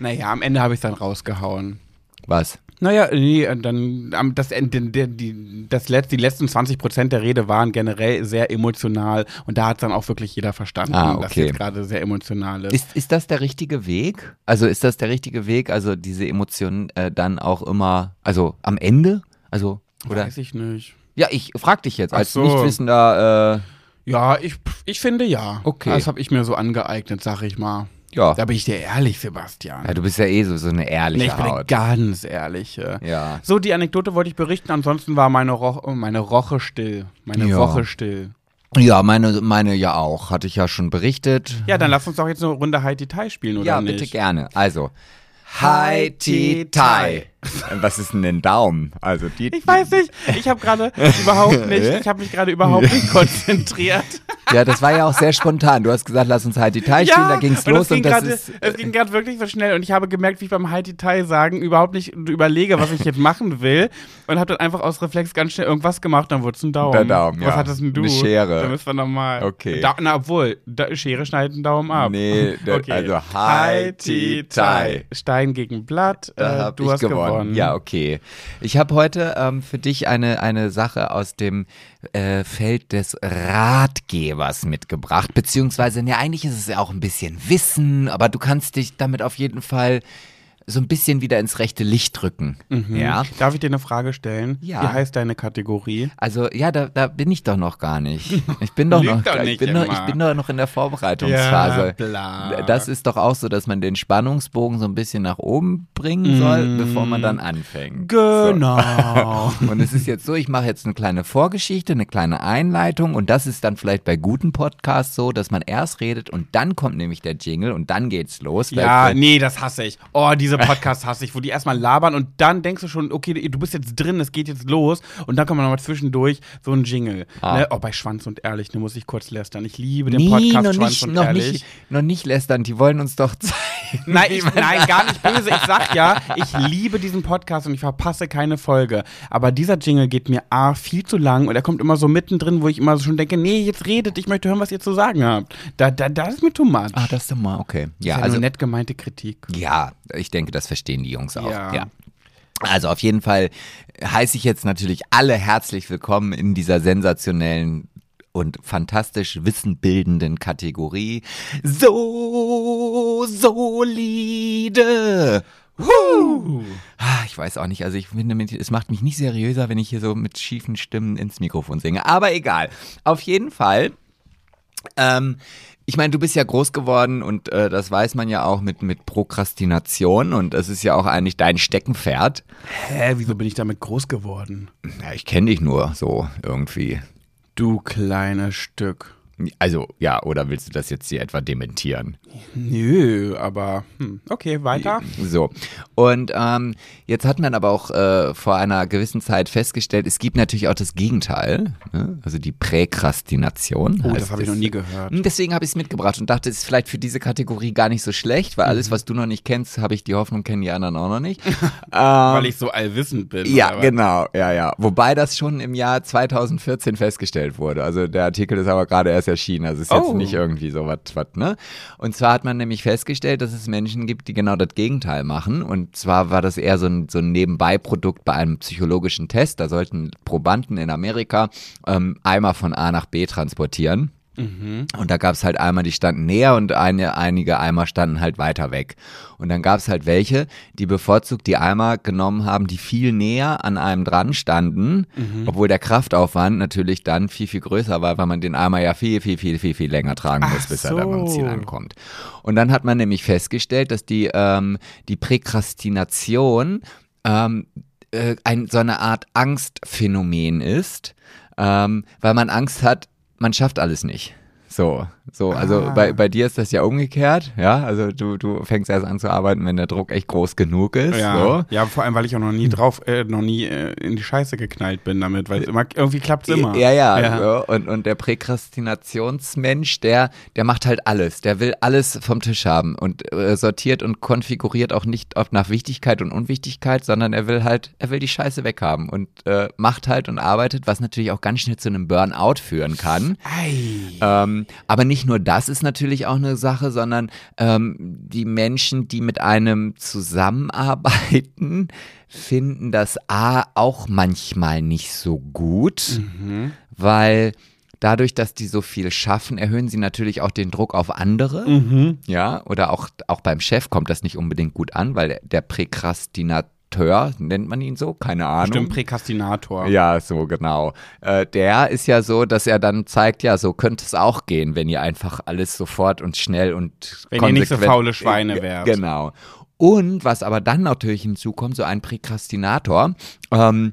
Naja, am Ende habe ich es dann rausgehauen. Was? Naja, nee, dann am- das, die, das Letz-, die letzten 20 Prozent der Rede waren generell sehr emotional und da hat dann auch wirklich jeder verstanden, Ah, dass okay. jetzt gerade sehr emotional ist. Ist, ist das der richtige Weg? Also ist das der richtige Weg, also diese Emotionen äh, dann auch immer, also am Ende? Also, oder? Weiß ich nicht. Ja, ich frag dich jetzt als so. Nichtwissender, äh, Ja, ich, ich finde ja. Okay. Das habe ich mir so angeeignet, sag ich mal. Ja. Da bin ich dir ehrlich, Sebastian. ja. Du bist ja eh so, so eine ehrliche nee, ich bin eine Haut. ganz ehrliche. Ja. So, die Anekdote wollte ich berichten, ansonsten war meine, Ro meine Roche still. Meine Ja. Woche still. Ja, meine, meine ja auch. Hatte ich ja schon berichtet. Ja, dann lass uns doch jetzt eine Runde High Detail spielen, oder ja, nicht? bitte gerne. Also, Hi Ti Tai. Was ist denn ein Daumen? Also die. Ich weiß nicht, ich habe gerade überhaupt nicht, ich habe mich gerade überhaupt nicht konzentriert. Ja, das war ja auch sehr spontan. Du hast gesagt, lass uns Hi Ti Tai spielen. da ging's und los es ging und das gerade, ist. es ging gerade wirklich so schnell und ich habe gemerkt, wie ich beim High Detail sagen überhaupt nicht überlege, was ich jetzt machen will und habe dann einfach aus Reflex ganz schnell irgendwas gemacht, dann wurde es ein Daumen. Der Daumen, Was ja. hattest denn du? Eine Schere. Dann ist dann normal. Okay. Da, na, obwohl, da, Schere schneidet einen Daumen ab. Nee, der- also High Ti Tai. Stein gegen Blatt, Da äh, hab du ich hast gewonnen. gewonnen. Ja, okay. Ich habe heute ähm, für dich eine, eine Sache aus dem äh, Feld des Ratgebers mitgebracht. Beziehungsweise, ne, eigentlich ist es ja auch ein bisschen Wissen, aber du kannst dich damit auf jeden Fall so ein bisschen wieder ins rechte Licht drücken. Ja. Darf ich dir eine Frage stellen? Ja. Wie heißt deine Kategorie? Also, ja, da, da bin ich doch noch gar nicht. Ich bin doch noch, doch ich nicht bin noch, ich bin doch noch in der Vorbereitungsphase. Ja. Das ist doch auch so, dass man den Spannungsbogen so ein bisschen nach oben bringen soll, bevor man dann anfängt. Genau. Und es ist jetzt so, ich mache jetzt eine kleine Vorgeschichte, eine kleine Einleitung und das ist dann vielleicht bei guten Podcasts so, dass man erst redet und dann kommt nämlich der Jingle und dann geht's los. Ja, nee, das hasse ich. Oh, diese Podcasts hasse ich, wo die erstmal labern und dann denkst du schon, okay, du bist jetzt drin, es geht jetzt los und dann kommt nochmal zwischendurch so ein Jingle. Ah. Ne? Oh, bei Schwanz und Ehrlich, ne, muss ich kurz lästern. Ich liebe den Nee, Podcast noch Schwanz nicht, und noch Ehrlich. nicht, noch nicht lästern, die wollen uns doch zeigen. Nein, ich, nein, gar nicht böse. Ich sag ja, ich liebe diesen Podcast und ich verpasse keine Folge. Aber dieser Jingle geht mir A, viel zu lang und er kommt immer so mittendrin, wo ich immer so schon denke, nee, jetzt redet, ich möchte hören, was ihr zu sagen habt. Da, da, das ist mir too much. Ah, das ist mal, okay. ja, Ja, also nett gemeinte Kritik. Ja, ich denke, das verstehen die Jungs auch. Ja. Ja. Also auf jeden Fall heiße ich jetzt natürlich alle herzlich willkommen in dieser sensationellen und fantastisch wissenbildenden Kategorie. So solide. Huh. Ah, Ich weiß auch nicht, also ich finde, es macht mich nicht seriöser, wenn ich hier so mit schiefen Stimmen ins Mikrofon singe. Aber egal. Auf jeden Fall ähm, ich meine, du bist ja groß geworden und äh, das weiß man ja auch mit, mit Prokrastination und das ist ja auch eigentlich dein Steckenpferd. Hä, wieso bin ich damit groß geworden? Ja, ich kenne dich nur so irgendwie. Du kleines Stück. Also, ja, oder willst du das jetzt hier etwa dementieren? Nö, aber hm, okay, weiter. So. Und ähm, jetzt hat man aber auch äh, vor einer gewissen Zeit festgestellt, es gibt natürlich auch das Gegenteil, ne? also die Präkrastination. Oh, das habe ich noch nie gehört. Hm, Deswegen habe ich es mitgebracht und dachte, es ist vielleicht für diese Kategorie gar nicht so schlecht, weil Mhm. alles, was du noch nicht kennst, habe ich die Hoffnung, kennen die anderen auch noch nicht. Weil ich so allwissend bin. Ja, genau, ja, ja. Wobei das schon im Jahr 2014 festgestellt wurde. Also der Artikel ist aber gerade erst erschienen, also ist jetzt Oh. nicht irgendwie so was, was, ne? Und zwar hat man nämlich festgestellt, dass es Menschen gibt, die genau das Gegenteil machen. Und zwar war das eher so ein, so ein Nebenbeiprodukt bei einem psychologischen Test. Da sollten Probanden in Amerika ähm, Eimer von A nach B transportieren. Und da gab es halt Eimer, die standen näher und eine, einige Eimer standen halt weiter weg. Und dann gab es halt welche, die bevorzugt die Eimer genommen haben, die viel näher an einem dran standen, obwohl der Kraftaufwand natürlich dann viel, viel größer war, weil man den Eimer ja viel, viel, viel, viel, viel länger tragen muss, Ach bis er dann am so. Ziel ankommt. Und dann hat man nämlich festgestellt, dass die, ähm, die Präkrastination ähm, äh, ein, so eine Art Angstphänomen ist, ähm, weil man Angst hat, man schafft alles nicht. So, so, also Ah. bei, bei dir ist das ja umgekehrt, ja, also du, du fängst erst an zu arbeiten, wenn der Druck echt groß genug ist, Ja, so. ja, vor allem, weil ich auch noch nie drauf, äh, noch nie äh, in die Scheiße geknallt bin damit, weil immer, irgendwie klappt es immer. Ja, ja, Ja. ja. Und, und der Präkrastinationsmensch, der, der macht halt alles. Der will alles vom Tisch haben und äh, sortiert und konfiguriert auch nicht auf nach Wichtigkeit und Unwichtigkeit, sondern er will halt, er will die Scheiße weghaben und äh, macht halt und arbeitet, was natürlich auch ganz schnell zu einem Burnout führen kann. Ähm, aber nicht nur das ist natürlich auch eine Sache, sondern ähm, die Menschen, die mit einem zusammenarbeiten, finden das A auch manchmal nicht so gut, Mhm. weil dadurch, dass die so viel schaffen, erhöhen sie natürlich auch den Druck auf andere. Mhm. Ja, oder auch, auch beim Chef kommt das nicht unbedingt gut an, weil der, der Präkrastinateur, nennt man ihn so, keine Ahnung. Stimmt, Präkastinator. Ja, so genau. Äh, der ist ja so, dass er dann zeigt, ja, so könnte es auch gehen, wenn ihr einfach alles sofort und schnell und Wenn ihr nicht so faule Schweine Äh, wärt. Genau. Und was aber dann natürlich hinzukommt, so ein Präkrastinator ähm,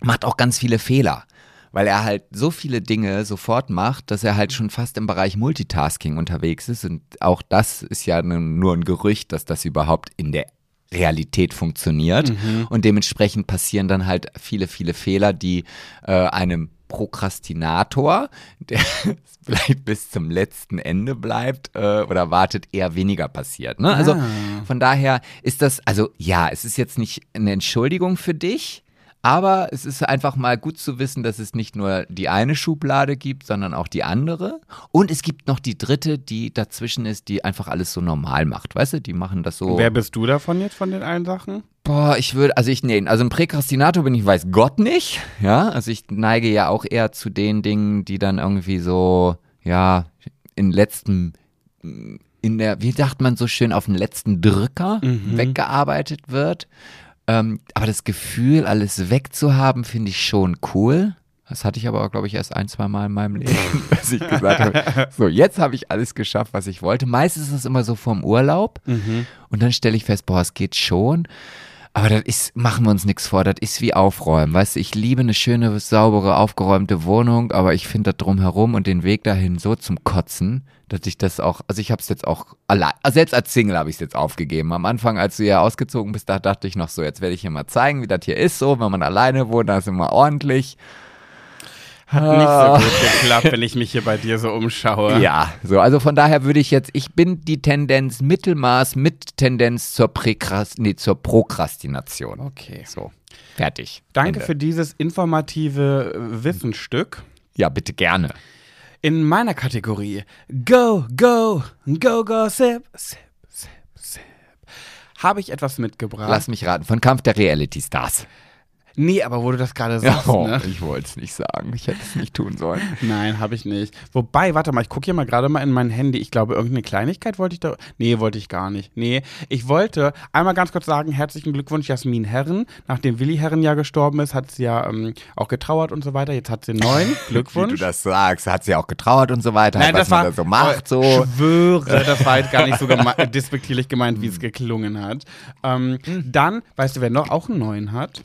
macht auch ganz viele Fehler. Weil er halt so viele Dinge sofort macht, dass er halt schon fast im Bereich Multitasking unterwegs ist. Und auch das ist ja nur ein Gerücht, dass das überhaupt in der Realität funktioniert. Und dementsprechend passieren dann halt viele, viele Fehler, die äh, einem Prokrastinator, der vielleicht bis zum letzten Ende bleibt äh, oder wartet, eher weniger passiert. Ne? Also Ah. von daher ist das, also ja, es ist jetzt nicht eine Entschuldigung für dich, aber es ist einfach mal gut zu wissen, dass es nicht nur die eine Schublade gibt, sondern auch die andere. Und es gibt noch die dritte, die dazwischen ist, die einfach alles so normal macht. Weißt du, die machen das so. Wer bist du davon jetzt von den allen Sachen? Boah, ich würde, also ich, nee, also ein Präkrastinator bin ich, weiß Gott nicht, ja, also ich neige ja auch eher zu den Dingen, die dann irgendwie so, ja, in letzten, in der, wie sagt man so schön, auf den letzten Drücker weggearbeitet wird, ähm, aber das Gefühl, alles wegzuhaben, finde ich schon cool. Das hatte ich aber, glaube ich, erst ein, zwei Mal in meinem Leben, dass ich gesagt habe, so, jetzt habe ich alles geschafft, was ich wollte. Meistens ist es immer so vorm Urlaub und dann stelle ich fest, boah, es geht schon. Aber das ist, machen wir uns nichts vor, das ist wie Aufräumen. Weißt du, ich liebe eine schöne, saubere, aufgeräumte Wohnung, aber ich finde das drumherum und den Weg dahin so zum Kotzen, dass ich das auch, also ich habe es jetzt auch allein, also selbst als Single habe ich es jetzt aufgegeben. Am Anfang, als du ja ausgezogen bist, da dachte ich noch so, jetzt werde ich hier mal zeigen, wie das hier ist, so, wenn man alleine wohnt, da ist immer ordentlich. Hat Ah. nicht so gut geklappt, wenn ich mich hier bei dir so umschaue. Ja, so, also von daher würde ich jetzt, ich bin die Tendenz Mittelmaß mit Tendenz zur, Präkrast, nee, zur Prokrastination. Okay. So, fertig. Danke Ende. für dieses informative äh, Wissensstück. Ja, bitte gerne. In meiner Kategorie Go, Go, Go, Go, Sip, Sip, Sip, Sip habe ich etwas mitgebracht. Lass mich raten, von Kampf der Reality Stars. Nee, aber wo du das gerade sagst, oh, ne? Ich wollte es nicht sagen, ich hätte es nicht tun sollen. Nein, habe ich nicht. Wobei, warte mal, ich gucke hier mal gerade mal in mein Handy. Ich glaube, irgendeine Kleinigkeit wollte ich da. Nee, wollte ich gar nicht. Nee, ich wollte einmal ganz kurz sagen, herzlichen Glückwunsch, Jasmin Herren. Nachdem Willi Herren ja gestorben ist, hat sie ja ähm, auch getrauert und so weiter. Jetzt hat sie einen neuen. Wie Glückwunsch. du das sagst, hat sie auch getrauert und so weiter, Nein, was das man war, da so macht, so. Ich schwöre, das war jetzt gar nicht so geme despektierlich gemeint, wie es geklungen hat. Ähm, dann, weißt du, wer noch auch einen neuen hat?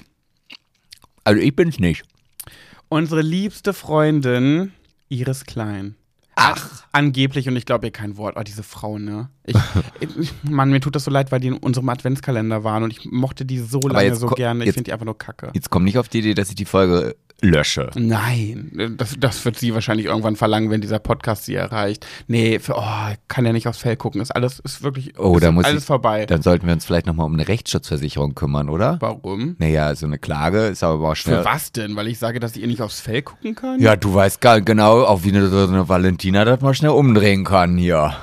Also ich bin's nicht. Unsere liebste Freundin Iris Klein. Ach. Angeblich, und ich glaube ihr kein Wort. Oh, diese Frau, ne? Ich, ich, Mann, mir tut das so leid, weil die in unserem Adventskalender waren und ich mochte die so lange jetzt so gerne. Ich finde die einfach nur kacke. Jetzt komm nicht auf die Idee, dass ich die Folge lösche. Nein, das, das wird sie wahrscheinlich irgendwann verlangen, wenn dieser Podcast sie erreicht. Nee, für, oh, kann ja nicht aufs Fell gucken. Ist alles, ist wirklich Oh, ist da muss alles ich, vorbei. Dann sollten wir uns vielleicht nochmal um eine Rechtsschutzversicherung kümmern, oder? Warum? Naja, so eine Klage ist aber auch schnell. Für was denn? Weil ich sage, dass ich ihr nicht aufs Fell gucken kann? Ja, du weißt gar genau, auch wie eine, so eine Valentina das mal schnell umdrehen kann hier.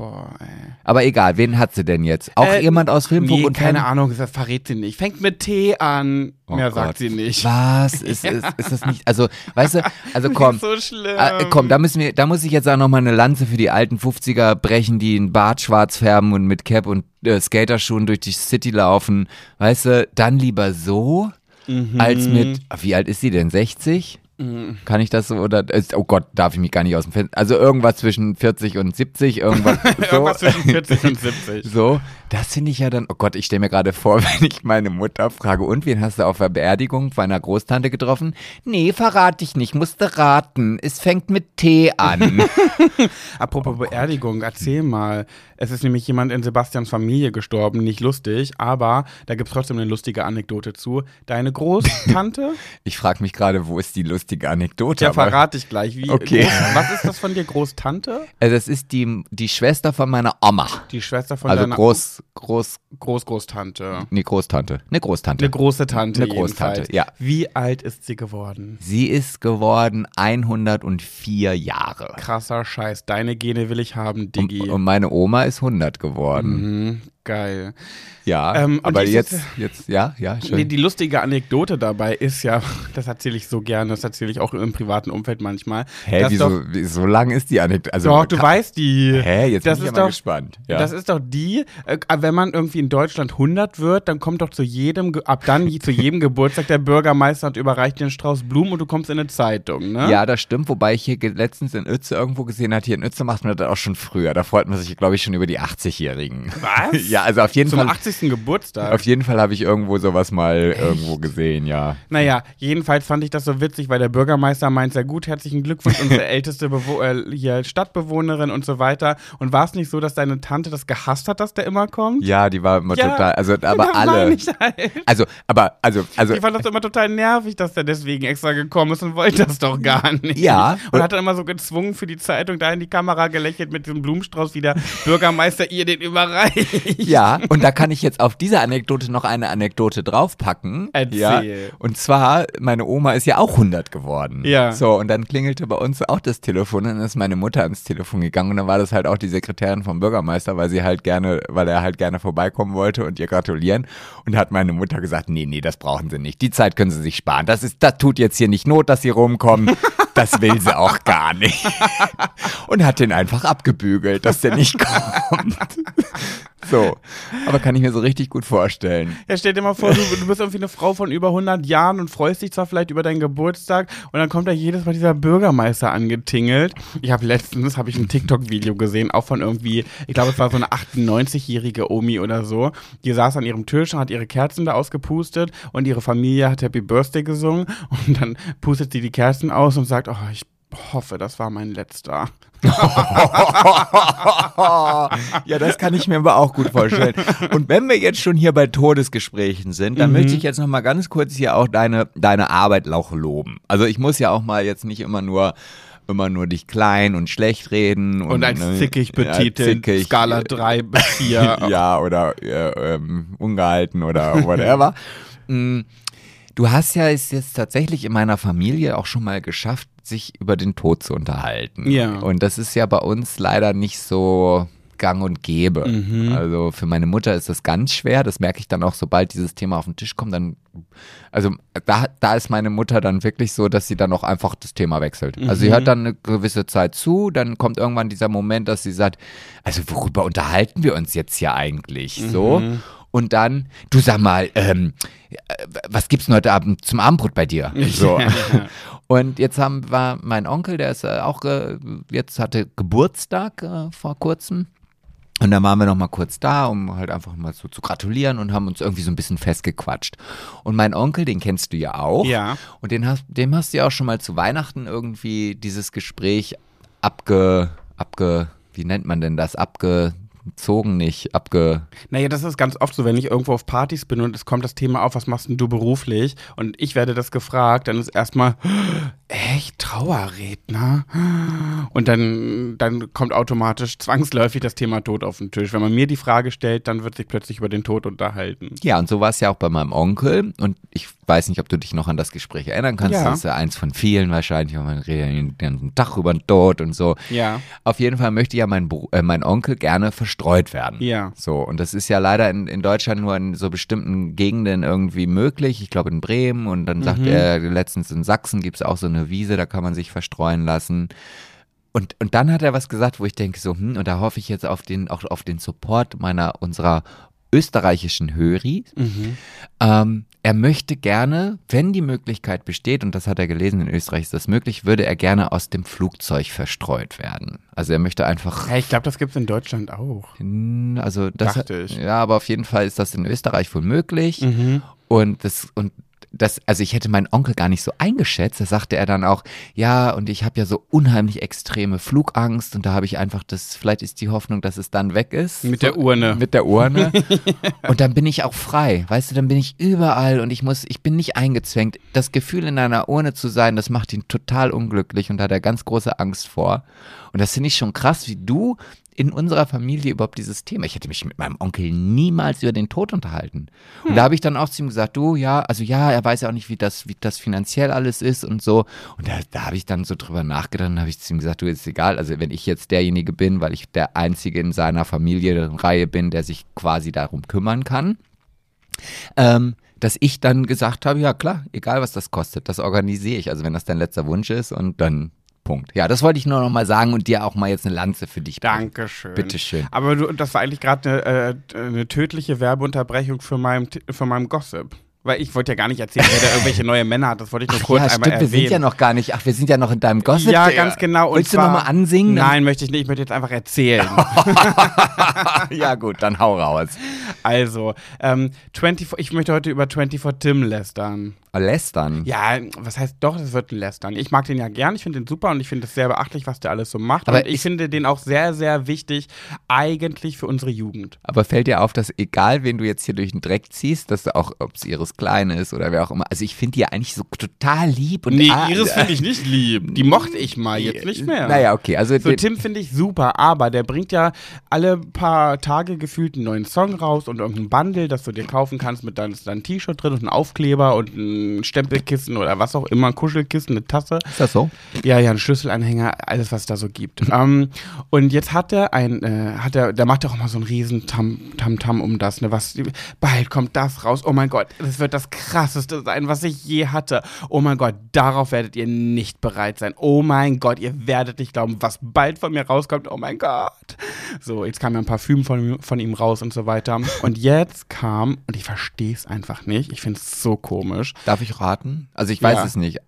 Boah, ey. Aber egal, wen hat sie denn jetzt? Auch Äh, jemand aus Filmfunk Nee, und keine? Ahnung, das verrät sie nicht. Fängt mit T an. Oh Mehr Gott. sagt sie nicht. Was? Ist, ist, ist das nicht, also, weißt du, also komm. so schlimm. Äh, komm, da müssen wir, da muss ich jetzt auch noch mal eine Lanze für die alten 50er brechen, die einen Bart schwarz färben und mit Cap und äh, Skaterschuhen durch die City laufen. Weißt du, dann lieber so, als mit, wie alt ist sie denn? 60? Kann ich das so oder ist, oh Gott, darf ich mich gar nicht aus dem Fenster. Also irgendwas zwischen 40 und 70, irgendwas so. Irgendwas zwischen 40 und 70. So, das finde ich ja dann, oh Gott, ich stelle mir gerade vor, wenn ich meine Mutter frage, und wen hast du auf der Beerdigung meiner Großtante getroffen? Nee, verrate ich nicht, musste raten. Es fängt mit T an. Apropos Beerdigung, erzähl mal. Es ist nämlich jemand in Sebastians Familie gestorben, nicht lustig, aber da gibt es trotzdem eine lustige Anekdote zu. Deine Großtante? Ich frage mich gerade, wo ist die lustige Anekdote? ja, verrate ich gleich. Wie, Okay. Groß, was ist das von dir, Großtante? Äh, Das ist die, die Schwester von meiner Oma. Die Schwester von Also deiner Groß, Groß, Großgroßtante. nee, Großtante. Eine Großtante. Eine große Tante. Eine Großtante, jedenfalls. ja. Wie alt ist sie geworden? Sie ist geworden 104 Jahre. Krasser Scheiß. Deine Gene will ich haben, Und, Diggi. und meine Oma ist 100 geworden. Mhm, geil. Ja, Ähm, aber jetzt, sitze- jetzt, ja, ja, schön. Nee, die lustige Anekdote dabei ist ja, das erzähle ich so gerne, das erzähle ich auch im privaten Umfeld manchmal. Hä, wieso, Doch, wie, so lang ist die Anekdote? Also, doch, du weißt die. Hä, jetzt bin ich ist ja mal doch, gespannt. Ja. Das ist doch die, äh, wenn man irgendwie in Deutschland 100 wird, dann kommt doch zu jedem, ab dann zu jedem Geburtstag der Bürgermeister und überreicht dir einen Strauß Blumen und du kommst in eine Zeitung, ne? ja, das stimmt, wobei ich hier letztens in Uetze irgendwo gesehen hatte, hier in Uetze macht man das auch schon früher. Da freut man sich, glaube ich, schon über die 80-Jährigen. Was? Ja, also auf jeden Zum Fall. 80. Geburtstag. Auf jeden Fall habe ich irgendwo sowas mal irgendwo gesehen, ja. Naja, jedenfalls fand ich das so witzig, weil der Bürgermeister meint, sehr gut, herzlichen Glückwunsch, unsere älteste Bewo äh, Stadtbewohnerin und so weiter. Und war es nicht so, dass deine Tante das gehasst hat, dass der immer kommt? Ja, die war immer Ja, total, also Das aber alle. ich halt. Also, aber, also, also. Ich fand das immer total nervig, dass der deswegen extra gekommen ist und wollte das doch gar nicht. Ja. Und hat dann immer so gezwungen für die Zeitung da in die Kamera gelächelt mit diesem Blumenstrauß, wie der Bürgermeister ihr den überreicht. Ja, und da kann ich jetzt auf diese Anekdote noch eine Anekdote draufpacken. Erzähl. Ja, und zwar, meine Oma ist ja auch 100 geworden. Ja. So, und dann klingelte bei uns auch das Telefon und dann ist meine Mutter ans Telefon gegangen und dann war das halt auch die Sekretärin vom Bürgermeister, weil sie halt gerne, weil er halt gerne vorbeikommen wollte und ihr gratulieren. Und hat meine Mutter gesagt, nee, nee, das brauchen sie nicht. Die Zeit können sie sich sparen. Das ist, das tut jetzt hier nicht Not, dass sie rumkommen. Das will sie auch gar nicht. Und hat den einfach abgebügelt, dass der nicht kommt. So, aber kann ich mir so richtig gut vorstellen. Ja, stell dir mal vor, du, du bist irgendwie eine Frau von über 100 Jahren und freust dich zwar vielleicht über deinen Geburtstag und dann kommt da jedes Mal dieser Bürgermeister angetingelt. Ich habe letztens habe ich ein TikTok-Video gesehen, auch von irgendwie, ich glaube, es war so eine 98-jährige Omi oder so. Die saß an ihrem Tisch, hat ihre Kerzen da ausgepustet und ihre Familie hat Happy Birthday gesungen und dann pustet sie die Kerzen aus und sagt, oh, ich hoffe, das war mein letzter. ja, das kann ich mir aber auch gut vorstellen. Und wenn wir jetzt schon hier bei Todesgesprächen sind, dann möchte ich jetzt noch mal ganz kurz hier auch deine, deine Arbeit auch loben. Also ich muss ja auch mal jetzt nicht immer nur immer nur dich klein und schlecht reden. Und, Und als ne, zickig ja, betiteln, zickig, Skala äh, 3 bis 4. ja, oder äh, ähm, ungehalten oder whatever. Mm, du hast ja es jetzt tatsächlich in meiner Familie auch schon mal geschafft, sich über den Tod zu unterhalten. Ja. Und das ist ja bei uns leider nicht so gang und gäbe. Mhm. Also für meine Mutter ist das ganz schwer. Das merke ich dann auch, sobald dieses Thema auf den Tisch kommt, dann, also da, da ist meine Mutter dann wirklich so, dass sie dann auch einfach das Thema wechselt. Also Mhm. sie hört dann eine gewisse Zeit zu, dann kommt irgendwann dieser Moment, dass sie sagt, also worüber unterhalten wir uns jetzt hier eigentlich? So. Und dann, du sag mal, ähm, äh, was gibt's denn heute Abend zum Abendbrot bei dir? So. Und jetzt haben wir mein Onkel, der ist äh, auch äh, jetzt hatte Geburtstag äh, vor kurzem. Und dann waren wir noch mal kurz da, um halt einfach mal so zu gratulieren und haben uns irgendwie so ein bisschen festgequatscht. Und mein Onkel, den kennst du ja auch. Ja. Und den hast, dem hast du ja auch schon mal zu Weihnachten irgendwie dieses Gespräch abge, abge, wie nennt man denn das? Abgezogen nicht, abge. Naja, das ist ganz oft so, wenn ich irgendwo auf Partys bin und es kommt das Thema auf, was machst denn du beruflich? Und ich werde das gefragt, dann ist erstmal, echt, Trauerredner? Und dann, dann kommt automatisch zwangsläufig das Thema Tod auf den Tisch. Wenn man mir die Frage stellt, dann wird sich plötzlich über den Tod unterhalten. Ja, und so war es ja auch bei meinem Onkel. Und ich weiß nicht, ob du dich noch an das Gespräch erinnern kannst. Ja. Das ist ja eins von vielen wahrscheinlich. Und man redet den ganzen Tag über den Tod und so. Ja. Auf jeden Fall möchte ja mein, äh, mein Onkel gerne verstreut werden. Ja. So, und das ist ja leider in, in Deutschland nur in so bestimmten Gegenden irgendwie möglich. Ich glaube in Bremen und dann Mhm. sagt er, letztens in Sachsen gibt es auch so eine Wiese, da kann man sich verstreuen lassen. Und, und dann hat er was gesagt, wo ich denke so, hm, und da hoffe ich jetzt auf den, auch auf den Support meiner, unserer österreichischen Höri. Mhm. Ähm, er möchte gerne, wenn die Möglichkeit besteht, und das hat er gelesen, in Österreich ist das möglich, würde er gerne aus dem Flugzeug verstreut werden. Also er möchte einfach Ja, ich glaube, das gibt es in Deutschland auch. Also das Dachte ich. ja, aber auf jeden Fall ist das in Österreich wohl möglich. Mhm. Und das und das, also ich hätte meinen Onkel gar nicht so eingeschätzt. Da sagte er dann auch, ja, und ich habe ja so unheimlich extreme Flugangst und da habe ich einfach das, vielleicht ist die Hoffnung, dass es dann weg ist. Mit der Urne. Mit der Urne. und dann bin ich auch frei. Weißt du, dann bin ich überall und ich muss, ich bin nicht eingezwängt. Das Gefühl, in einer Urne zu sein, das macht ihn total unglücklich und da hat er ganz große Angst vor. Und das finde ich schon krass, wie du in unserer Familie überhaupt dieses Thema. Ich hätte mich mit meinem Onkel niemals über den Tod unterhalten. Und da habe ich dann auch zu ihm gesagt, du, ja, also ja, er weiß ja auch nicht, wie das, wie das finanziell alles ist und so. Und da, da habe ich dann so drüber nachgedacht und habe ich zu ihm gesagt, du, ist egal, also wenn ich jetzt derjenige bin, weil ich der Einzige in seiner Familienreihe bin, der sich quasi darum kümmern kann, ähm, dass ich dann gesagt habe, ja klar, egal was das kostet, das organisiere ich. Also wenn das dein letzter Wunsch ist und dann Punkt. Ja, das wollte ich nur noch mal sagen und dir auch mal jetzt eine Lanze für dich brechen. Dankeschön. Bitteschön. Aber du, das war eigentlich gerade eine, äh, eine tödliche Werbeunterbrechung für meinen für meinem Gossip. Weil ich wollte ja gar nicht erzählen, wer da irgendwelche neue Männer hat. Das wollte ich nur kurz ja, einmal stimmt, wir erwähnen. sind ja noch gar nicht, ach, wir sind ja noch in deinem Gossip. ja, ganz genau. Und Willst du zwar, noch mal ansingen? Nein, möchte ich nicht. Ich möchte jetzt einfach erzählen. ja, gut, dann hau raus. also, ähm, 24, ich möchte heute über 24 Tim lästern. Lästern. Ja, was heißt doch, das wird ein Lästern. Ich mag den ja gern, ich finde den super und ich finde es sehr beachtlich, was der alles so macht. Aber und ich, ich- finde den auch sehr, sehr wichtig, eigentlich für unsere Jugend. Aber fällt dir auf, dass egal, wen du jetzt hier durch den Dreck ziehst, dass du auch, ob es Iris Klein ist oder wer auch immer, also ich finde die ja eigentlich so total lieb und Nee, ah, Iris finde ich nicht lieb. Die mochte ich mal, jetzt nicht mehr. Naja, okay, also So, Tim finde ich super, aber der bringt ja alle paar Tage gefühlt einen neuen Song raus und irgendein Bundle, das du dir kaufen kannst mit deinem dein T-Shirt drin und ein Aufkleber und ein Stempelkissen oder was auch immer, ein Kuschelkissen, eine Tasse. ist das so? Ja, ja, ein Schlüsselanhänger, alles, was es da so gibt. ähm, und jetzt hat er ein, äh, hat er, der macht ja auch mal so einen riesen Tam, Tam, Tam um das, ne, was, bald kommt das raus, oh mein Gott, das wird das krasseste sein, was ich je hatte. Oh mein Gott, darauf werdet ihr nicht bereit sein. Oh mein Gott, ihr werdet nicht glauben, was bald von mir rauskommt, oh mein Gott. So, jetzt kam ja ein Parfüm von, von ihm raus und so weiter. Und jetzt kam, und ich verstehe es einfach nicht, ich finde es so komisch. Darf ich raten? Also ich weiß Ja. es nicht.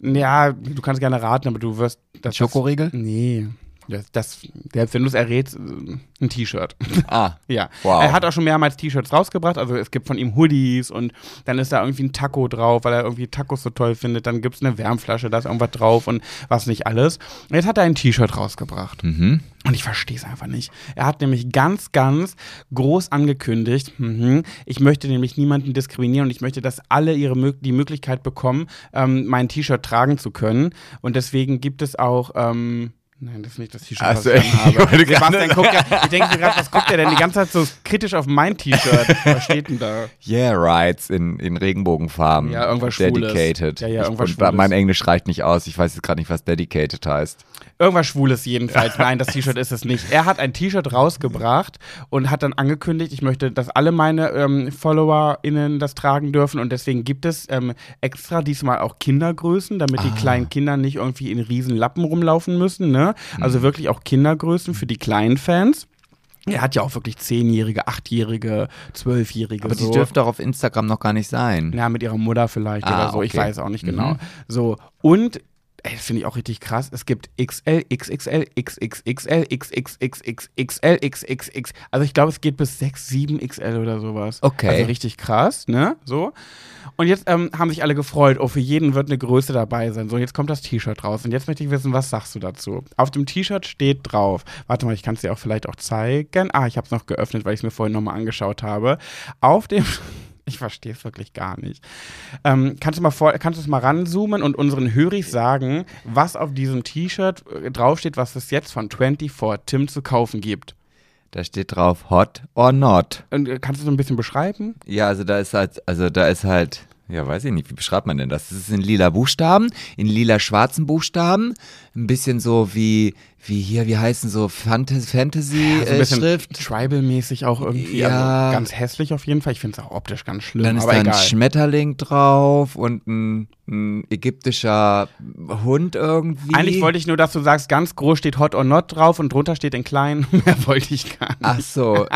Ja, du kannst gerne raten, aber du wirst das. Schokoriegel? Nee. Das, das, selbst wenn du es errätst, ein T-Shirt. Ah, ja. Wow. Er hat auch schon mehrmals T-Shirts rausgebracht. Also es gibt von ihm Hoodies und dann ist da irgendwie ein Taco drauf, weil er irgendwie Tacos so toll findet. Dann gibt es eine Wärmflasche, da ist irgendwas drauf und was nicht alles. Und jetzt hat er ein T-Shirt rausgebracht. mhm. Und ich verstehe es einfach nicht. Er hat nämlich ganz, ganz groß angekündigt, mhm, ich möchte nämlich niemanden diskriminieren und ich möchte, dass alle ihre die Möglichkeit bekommen, ähm, mein T-Shirt tragen zu können. Und deswegen gibt es auch. Ähm, Nein, das ist nicht das T-Shirt, was so, ich ich habe. wollte Sebastian guckt ja, ich denke mir gerade, was guckt er denn die ganze Zeit so kritisch auf mein T-Shirt? Was steht denn da? Yeah, Rights in, in Regenbogenfarben. Ja, irgendwas Schwules. Dedicated. Ja, ja, Ich- irgendwas und Schwules. mein Englisch reicht nicht aus. Ich weiß jetzt gerade nicht, was Dedicated heißt. Irgendwas Schwules jedenfalls. Nein, das T-Shirt ist es nicht. Er hat ein T-Shirt rausgebracht und hat dann angekündigt, ich möchte, dass alle meine ähm, FollowerInnen das tragen dürfen und deswegen gibt es ähm, extra diesmal auch Kindergrößen, damit die Ah. kleinen Kinder nicht irgendwie in riesen Lappen rumlaufen müssen. Ne? Also Mhm. wirklich auch Kindergrößen für die kleinen Fans. Er hat ja auch wirklich Zehnjährige, Achtjährige, Zwölfjährige. Aber so. die dürfen doch auf Instagram noch gar nicht sein. Ja, mit ihrer Mutter vielleicht Ah, oder so, ich okay. weiß auch nicht genau. Mhm. So, und ey, das finde ich auch richtig krass. Es gibt XL, XXL, XXXL, XXXXXL, XXX. Also ich glaube, es geht bis 6, 7 XL oder sowas. Okay. Also richtig krass, ne? So. Und jetzt ähm, haben sich alle gefreut, oh, für jeden wird eine Größe dabei sein. So, jetzt kommt das T-Shirt raus. Und jetzt möchte ich wissen, was sagst du dazu? Auf dem T-Shirt steht drauf, warte mal, ich kann es dir auch vielleicht auch zeigen. Ah, ich habe es noch geöffnet, weil ich es mir vorhin nochmal angeschaut habe. Auf dem ich verstehe es wirklich gar nicht. Ähm, kannst du mal vor, kannst du es mal ranzoomen und unseren Höris sagen, was auf diesem T-Shirt äh, draufsteht, was es jetzt von 24 Tim zu kaufen gibt? Da steht drauf hot or not. Und, äh, kannst du so ein bisschen beschreiben? Ja, also da ist halt, also da ist halt, ja, weiß ich nicht, wie beschreibt man denn das? Das ist in lila Buchstaben, in lila schwarzen Buchstaben, ein bisschen so wie, wie hier, wie heißen so Fantasy, Fantasy so ein äh, Schrift. Tribal-mäßig auch irgendwie. Ja. Also ganz hässlich auf jeden Fall. Ich finde es auch optisch ganz schlimm. Dann ist da ein egal. Schmetterling drauf und ein, ein ägyptischer Hund irgendwie. Eigentlich wollte ich nur, dass du sagst, ganz groß steht Hot or Not drauf und drunter steht in klein. Mehr wollte ich gar nicht. Ach so,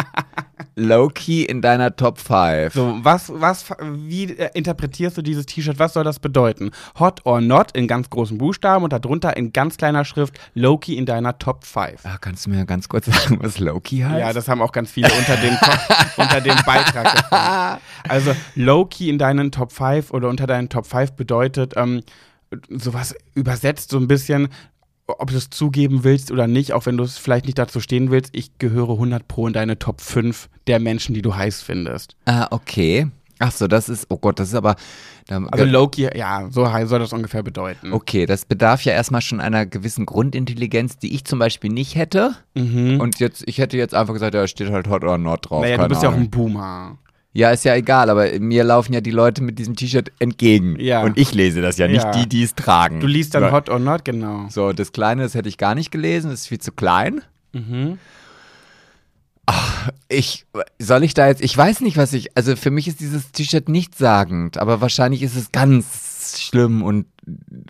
low-key in deiner Top 5. So, was, was, wie äh, interpretierst du dieses T-Shirt? Was soll das bedeuten? Hot or not in ganz großen Buchstaben und darunter in ganz kleiner Schrift Loki in deiner Top 5. Ah, kannst du mir ganz kurz sagen, was Loki heißt? Ja, das haben auch ganz viele unter dem, unter dem Beitrag gefunden. Also Loki in deinen Top 5 oder unter deinen Top 5 bedeutet ähm, sowas übersetzt so ein bisschen, ob du es zugeben willst oder nicht, auch wenn du es vielleicht nicht dazu stehen willst, ich gehöre 100 pro in deine Top 5 der Menschen, die du heiß findest. Ah, okay. Ach so, das ist, oh Gott, das ist aber. Da, Also Loki, ja, so soll das ungefähr bedeuten. okay, das bedarf ja erstmal schon einer gewissen Grundintelligenz, die ich zum Beispiel nicht hätte. Mhm. Und jetzt, ich hätte jetzt einfach gesagt, ja, steht halt Hot or Not drauf. Naja, du keine bist ja auch Ahnung. ein Boomer. Ja, ist ja egal, aber mir laufen ja die Leute mit diesem T-Shirt entgegen. Ja. Und ich lese das ja, nicht Ja. die, die es tragen. Du liest dann. Hot or Not, genau. So, das Kleine, das hätte ich gar nicht gelesen, das ist viel zu klein. Mhm. Ich, soll ich da jetzt, ich weiß nicht, was ich, also für mich ist dieses T-Shirt nichtssagend, aber wahrscheinlich ist es ganz schlimm und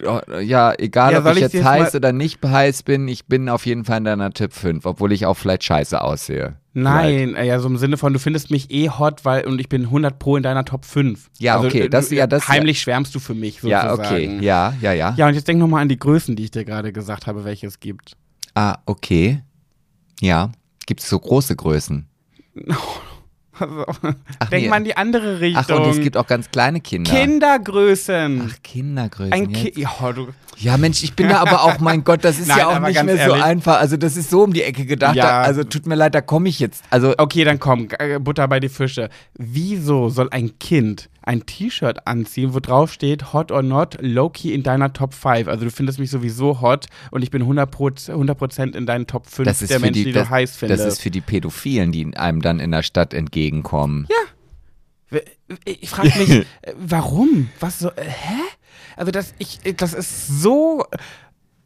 äh, ja, egal Ja, ob ich jetzt jetzt heiß oder nicht heiß bin, ich bin auf jeden Fall in deiner Tipp 5, obwohl ich auch vielleicht scheiße aussehe. Nein, äh, ja, so im Sinne von, du findest mich eh hot, weil und ich bin 100 pro in deiner Top 5. Ja, okay, äh, das- du- ja, das- heimlich schwärmst du für mich Vielleicht. sozusagen. Ja, okay, ja, ja, ja. Ja, und jetzt denk nochmal an die Größen, die ich dir gerade gesagt habe, welche es gibt. Ah, okay. Ja, gibt es so große Größen? Also, Ach, denk nee. mal in die andere Richtung. Ach, und es gibt auch ganz kleine Kinder. Kindergrößen. Ach, Kindergrößen. Ein jetzt. Ki ja, du, Ja, Mensch, ich bin da aber auch, mein Gott, das ist Nein, ja auch nicht mehr so ehrlich. einfach. Also, das ist so um die Ecke gedacht. Ja. Also, tut mir leid, da komme ich jetzt. Also, okay, dann komm, äh, Butter bei die Fische. Wieso soll ein Kind ein T-Shirt anziehen, wo drauf steht Hot or Not, Loki in deiner Top 5? Also du findest mich sowieso hot und ich bin 100%, 100 in deinen Top 5 das ist der Menschen, die, die, das, du heiß findest. das ist für die Pädophilen, die einem dann in der Stadt entgegenkommen. W- Ich frage mich, äh, warum? Was so, äh, hä? Also das, ich, das ist so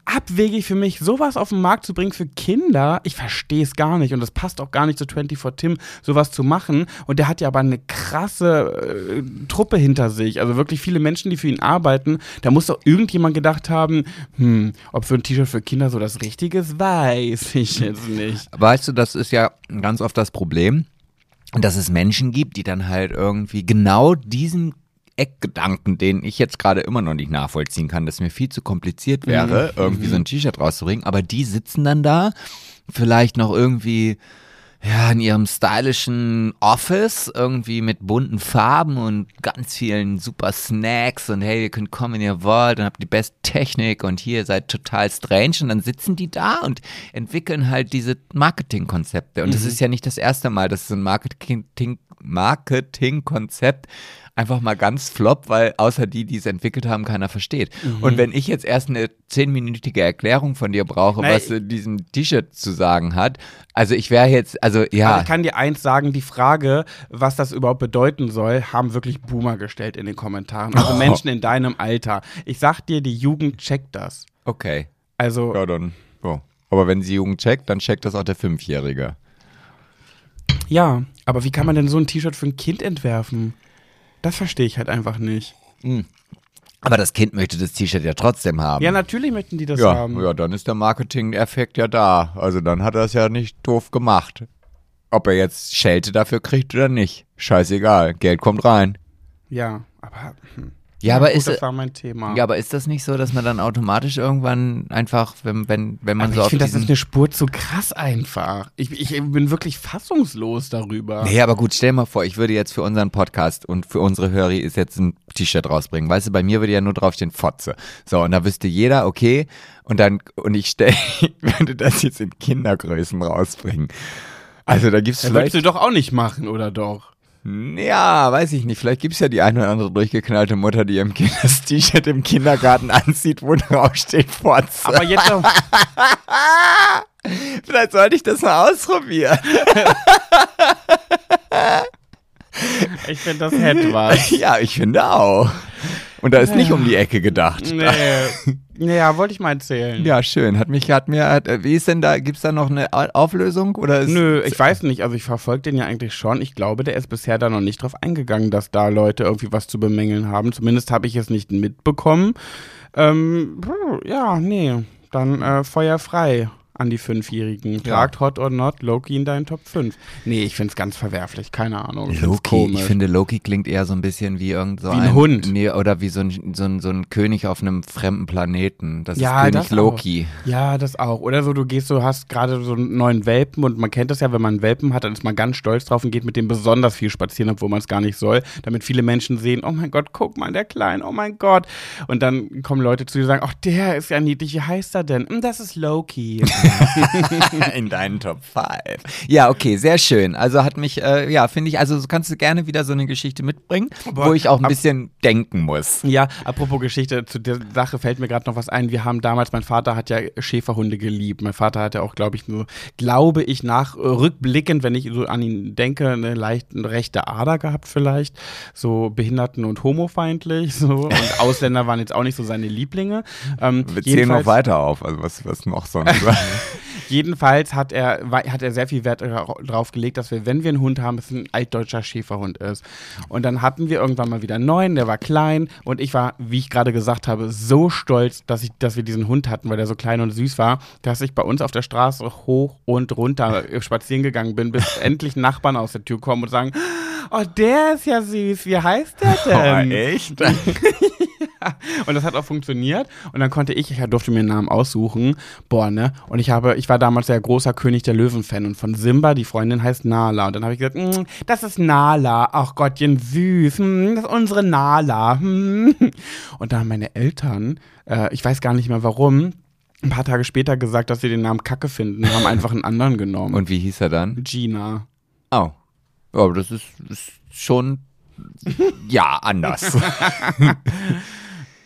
abwegig für mich, sowas auf den Markt zu bringen für Kinder. Ich verstehe es gar nicht und das passt auch gar nicht zu 24 Tim, sowas zu machen. Und der hat ja aber eine krasse äh, Truppe hinter sich, also wirklich viele Menschen, die für ihn arbeiten. Da muss doch irgendjemand gedacht haben, hm, ob für ein T-Shirt für Kinder so das Richtige ist, weiß ich jetzt nicht. Weißt du, das ist ja ganz oft das Problem, dass es Menschen gibt, die dann halt irgendwie genau diesen Eckgedanken, den ich jetzt gerade immer noch nicht nachvollziehen kann, dass mir viel zu kompliziert wäre, irgendwie so ein T-Shirt rauszubringen, aber die sitzen dann da, vielleicht noch irgendwie ja, in ihrem stylischen Office, irgendwie mit bunten Farben und ganz vielen super Snacks und hey, ihr könnt kommen, wenn ihr wollt und habt die beste Technik und hier ihr seid total strange. Und dann sitzen die da und entwickeln halt diese Marketingkonzepte. Und das ist ja nicht das erste Mal, dass so ein Marketing, Marketingkonzept einfach mal ganz flop, weil außer die, die es entwickelt haben, keiner versteht. Und wenn ich jetzt erst eine zehnminütige Erklärung von dir brauche, Nein, was in diesem T-Shirt zu sagen hat, also ich wäre jetzt, also ja. Aber ich kann dir eins sagen, die Frage, was das überhaupt bedeuten soll, haben wirklich Boomer gestellt in den Kommentaren. Also Oh. Menschen in deinem Alter. Ich sag dir, die Jugend checkt das. Okay. Also, Ja, dann. Ja. Aber wenn sie Jugend checkt, dann checkt das auch der Fünfjährige. Ja, aber wie kann man denn so ein T-Shirt für ein Kind entwerfen? Das verstehe ich halt einfach nicht. Aber das Kind möchte das T-Shirt ja trotzdem haben. Ja, natürlich möchten die das ja, haben. ja, dann ist der Marketing-Effekt ja da. Also dann hat er es ja nicht doof gemacht. Ob er jetzt Schelte dafür kriegt oder nicht. Scheißegal. Geld kommt rein. Ja, aber hm. Ja, aber gut, ist, das war mein Thema. ja, aber ist das nicht so, dass man dann automatisch irgendwann einfach, wenn, wenn, wenn man Aber so ich auf finde, das ist eine Spur zu krass einfach. Ich, ich bin wirklich fassungslos darüber. Nee, aber gut, stell mal vor, ich würde jetzt für unseren Podcast und für unsere Hörer ist jetzt ein T-Shirt rausbringen. Weißt du, bei mir würde ja nur draufstehen Fotze. So, und da wüsste jeder, okay, und dann, und ich stell, ich würde das jetzt in Kindergrößen rausbringen. Also da gibt's Das würdest vielleicht, du doch auch nicht machen, oder doch? Ja, weiß ich nicht, vielleicht gibt's ja die eine oder andere durchgeknallte Mutter, die ihrem Kind das T-Shirt im Kindergarten anzieht, wo draufsteht Fotze. Aber jetzt doch, vielleicht sollte ich das mal ausprobieren. ich finde, das hätte was. Ja, ich finde auch. Und da ist nicht um die Ecke gedacht. Nee. Naja, wollte ich mal erzählen. Ja, schön. Hat mich, hat mir, hat, wie ist denn da, gibt's da noch eine Au- Auflösung? Oder ist, Nö, ich weiß nicht. Also ich verfolge den ja eigentlich schon. Ich glaube, der ist bisher da noch nicht drauf eingegangen, dass da Leute irgendwie was zu bemängeln haben. Zumindest habe ich es nicht mitbekommen. Ähm, ja, nee. Dann äh, Feuer frei an die Fünfjährigen. Fragt Hot or Not Loki in deinen Top 5. Nee, ich finde es ganz verwerflich. Keine Ahnung. Ich Loki, ich finde Loki klingt eher so ein bisschen wie irgend so Wie ein Hund. Nee, oder wie so ein, so, ein, so ein König auf einem fremden Planeten. Das Ja, ist König das Loki. Ja, das auch. Oder so, du gehst so, hast gerade so einen neuen Welpen und man kennt das ja, wenn man einen Welpen hat, dann ist man ganz stolz drauf und geht mit dem besonders viel spazieren, obwohl man es gar nicht soll, damit viele Menschen sehen, oh mein Gott, guck mal, der Kleine, oh mein Gott. Und dann kommen Leute zu dir und sagen, ach, der ist ja niedlich, wie heißt er denn? "Hm, Das ist Loki. in deinen Top 5. Ja, okay, sehr schön. Also hat mich, äh, ja, finde ich, also kannst du gerne wieder so eine Geschichte mitbringen, Aber wo ich auch ein ab- bisschen denken muss. Ja, apropos Geschichte, zu der Sache fällt mir gerade noch was ein. Wir haben damals, mein Vater hat ja Schäferhunde geliebt. Mein Vater hat ja auch, glaube ich, nur, glaube ich, nach äh, rückblickend, wenn ich so an ihn denke, eine leichte rechte Ader gehabt vielleicht. So behinderten- und homofeindlich. So. Und Ausländer waren jetzt auch nicht so seine Lieblinge. Ähm, Wir zählen noch weiter auf, also was, was noch sonst. Jedenfalls hat er, hat er sehr viel Wert drauf gelegt, dass wir, wenn wir einen Hund haben, es ein altdeutscher Schäferhund ist. Und dann hatten wir irgendwann mal wieder einen neuen, der war klein und ich war, wie ich gerade gesagt habe, so stolz, dass, ich, dass wir diesen Hund hatten, weil der so klein und süß war, dass ich bei uns auf der Straße hoch und runter äh, spazieren gegangen bin, bis endlich Nachbarn aus der Tür kommen und sagen, oh, der ist ja süß, wie heißt der denn? echt? Und das hat auch funktioniert. Und dann konnte ich, ich durfte mir einen Namen aussuchen. Boah, ne? Und ich habe, ich war damals der großer König der Löwen-Fan. Und von Simba, die Freundin heißt Nala. Und dann habe ich gesagt, "Mm, das ist Nala. Ach Gottchen, süß. Hm, das ist unsere Nala. Hm. Und da haben meine Eltern, äh, ich weiß gar nicht mehr warum, ein paar Tage später gesagt, dass sie den Namen Kacke finden. Haben einfach einen anderen genommen. Und wie hieß er dann? Gina. Oh. Aber das ist, ist schon, ja, anders.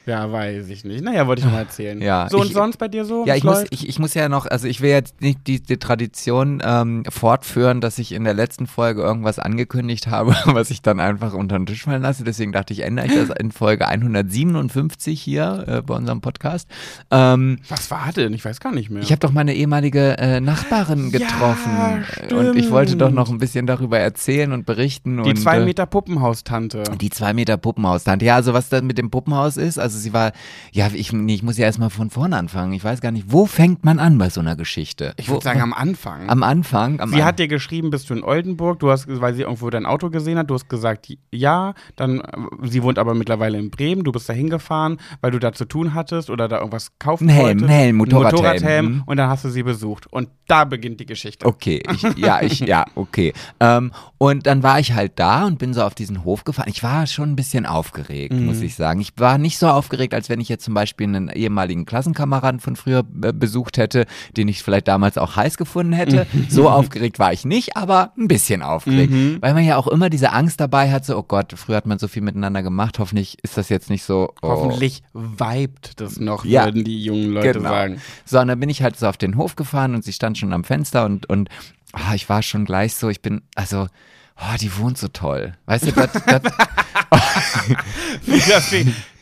Ja, weiß ich nicht. Naja, wollte ich mal erzählen. Ja, so und ich- sonst bei dir so? Ja, ich muss, ich, ich muss ja noch, also ich will jetzt nicht die, die Tradition ähm, fortführen, dass ich in der letzten Folge irgendwas angekündigt habe, was ich dann einfach unter den Tisch fallen lasse. Deswegen dachte ich, ändere ich das in Folge 157 hier äh, bei unserem Podcast. Ähm, Was war denn? Ich weiß gar nicht mehr. ich habe doch meine ehemalige äh, Nachbarin Ja, getroffen äh, und ich wollte doch noch ein bisschen darüber erzählen und berichten. Die und, zwei äh, Meter Puppenhaustante. die zwei Meter Puppenhaus-Tante. Ja, also was da mit dem Puppenhaus ist, also sie war, ja, ich, nee, ich muss ja erstmal von vorne anfangen. Ich weiß gar nicht, wo fängt man an bei so einer Geschichte? Ich würde sagen, am Anfang. am Anfang. Am sie An hat dir geschrieben, bist du in Oldenburg, du hast, weil sie irgendwo dein Auto gesehen hat, du hast gesagt, ja, dann, äh, sie wohnt aber mittlerweile in Bremen, du bist da hingefahren, weil du da zu tun hattest oder da irgendwas kaufen Ein Helm, wolltest. ein Helm, Motorradhelm. Motorradhelm Mhm. und dann hast du sie besucht. Und da beginnt die Geschichte. Okay, ich, ja, ich, ja, okay. Ähm, und dann war ich halt da und bin so auf diesen Hof gefahren. Ich war schon ein bisschen aufgeregt, Mhm. muss ich sagen. Ich war nicht so aufgeregt, als wenn ich jetzt zum Beispiel einen ehemaligen Klassenkameraden von früher äh, besucht hätte, den ich vielleicht damals auch heiß gefunden hätte. so aufgeregt war ich nicht, aber ein bisschen aufgeregt. Mhm. Weil man ja auch immer diese Angst dabei hat, so, oh Gott, früher hat man so viel miteinander gemacht. Hoffentlich ist das jetzt nicht so. Oh. Hoffentlich vibet das noch, Ja, würden die jungen Leute genau. sagen. So, und dann bin ich halt so auf den Hof gefahren und sie stand schon am Fenster und, und ah, ich war schon gleich so, ich bin, also, oh, die wohnt so toll. Weißt du, das,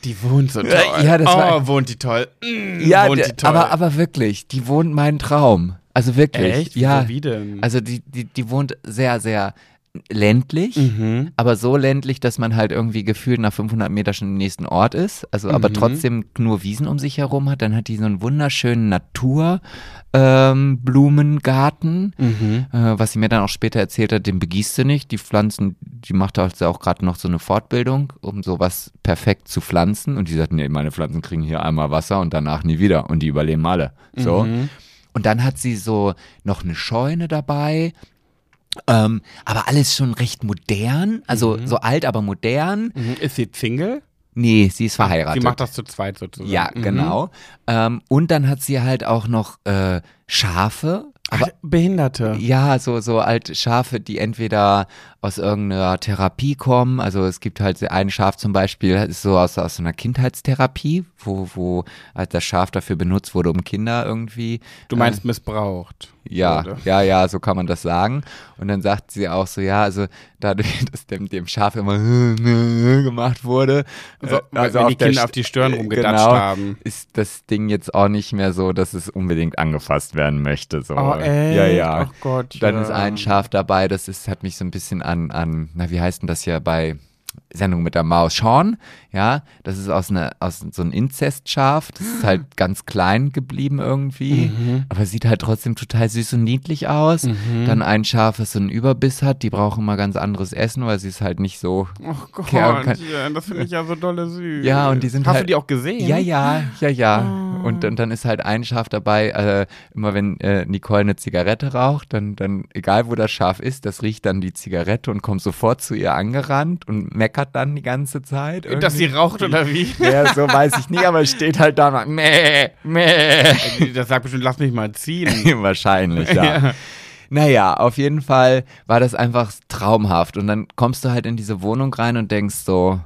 die wohnt so toll. Ja, das oh, war- wohnt die toll. Mm, ja, wohnt die toll. aber, aber wirklich, die wohnt meinen Traum. Also wirklich. Echt? Ja. Wie denn? Also die, die, die wohnt sehr, sehr ländlich, Mhm. aber so ländlich, dass man halt irgendwie gefühlt nach 500 Meter schon im nächsten Ort ist, also aber Mhm. trotzdem nur Wiesen um sich herum hat. Dann hat die so einen wunderschönen Natur ähm, Mhm. äh, was sie mir dann auch später erzählt hat, den begießt sie nicht. Die Pflanzen, die macht also auch gerade noch so eine Fortbildung, um sowas perfekt zu pflanzen. Und die sagt, nee, meine Pflanzen kriegen hier einmal Wasser und danach nie wieder. Und die überleben alle. So. Mhm. Und dann hat sie so noch eine Scheune dabei. Ähm, aber alles schon recht modern, also so alt, aber modern. Mhm. Ist sie Single? Nee, sie ist verheiratet. Sie macht das zu zweit sozusagen. ja, Mhm. genau. Ähm, und dann hat sie halt auch noch äh, Schafe. Aber Behinderte. Ja, so, so alte Schafe, die entweder aus irgendeiner Therapie kommen. Also es gibt halt ein Schaf zum Beispiel, ist so aus, aus so einer Kindheitstherapie, wo, wo halt das Schaf dafür benutzt wurde, um Kinder irgendwie. Du meinst missbraucht. Ja, wurde. ja, ja, so kann man das sagen. Und dann sagt sie auch so, ja, also dadurch, dass dem, dem Schaf immer gemacht wurde, So, äh, weil- wenn die der Kinder St- auf die Stirn äh, rumgedatscht genau, haben. ist das Ding jetzt auch nicht mehr so, dass es unbedingt angefasst werden möchte. So. Oh, echt? Ja, ja. Oh Gott, Dann ja. ist ein Schaf dabei, das ist, hat mich so ein bisschen an, an, na, wie heißt denn das hier bei Sendung mit der Maus? Sean, ja, das ist aus, einer, aus so einem Inzestschaf, das ist halt ganz klein geblieben irgendwie, Mhm. aber sieht halt trotzdem total süß und niedlich aus. Dann ein Schaf, das so einen Überbiss hat, die brauchen mal ganz anderes Essen, weil sie es halt nicht so Oh Gott, ja, das finde ich ja so dolle süß. Ja, und die sind Hast halt- du die auch gesehen? Ja, ja, ja, ja. Ah. Und dann, dann ist halt ein Schaf dabei, äh, immer wenn äh, Nicole eine Zigarette raucht, dann, dann, egal wo das Schaf ist, das riecht dann die Zigarette und kommt sofort zu ihr angerannt und meckert dann die ganze Zeit. Dass sie irgendwie. raucht oder wie? Ja, so weiß ich nicht, aber es steht halt da mal, meh, meh. Das sagt bestimmt, lass mich mal ziehen. Wahrscheinlich, ja. Naja, auf jeden Fall war das einfach traumhaft. Und dann kommst du halt in diese Wohnung rein und denkst so,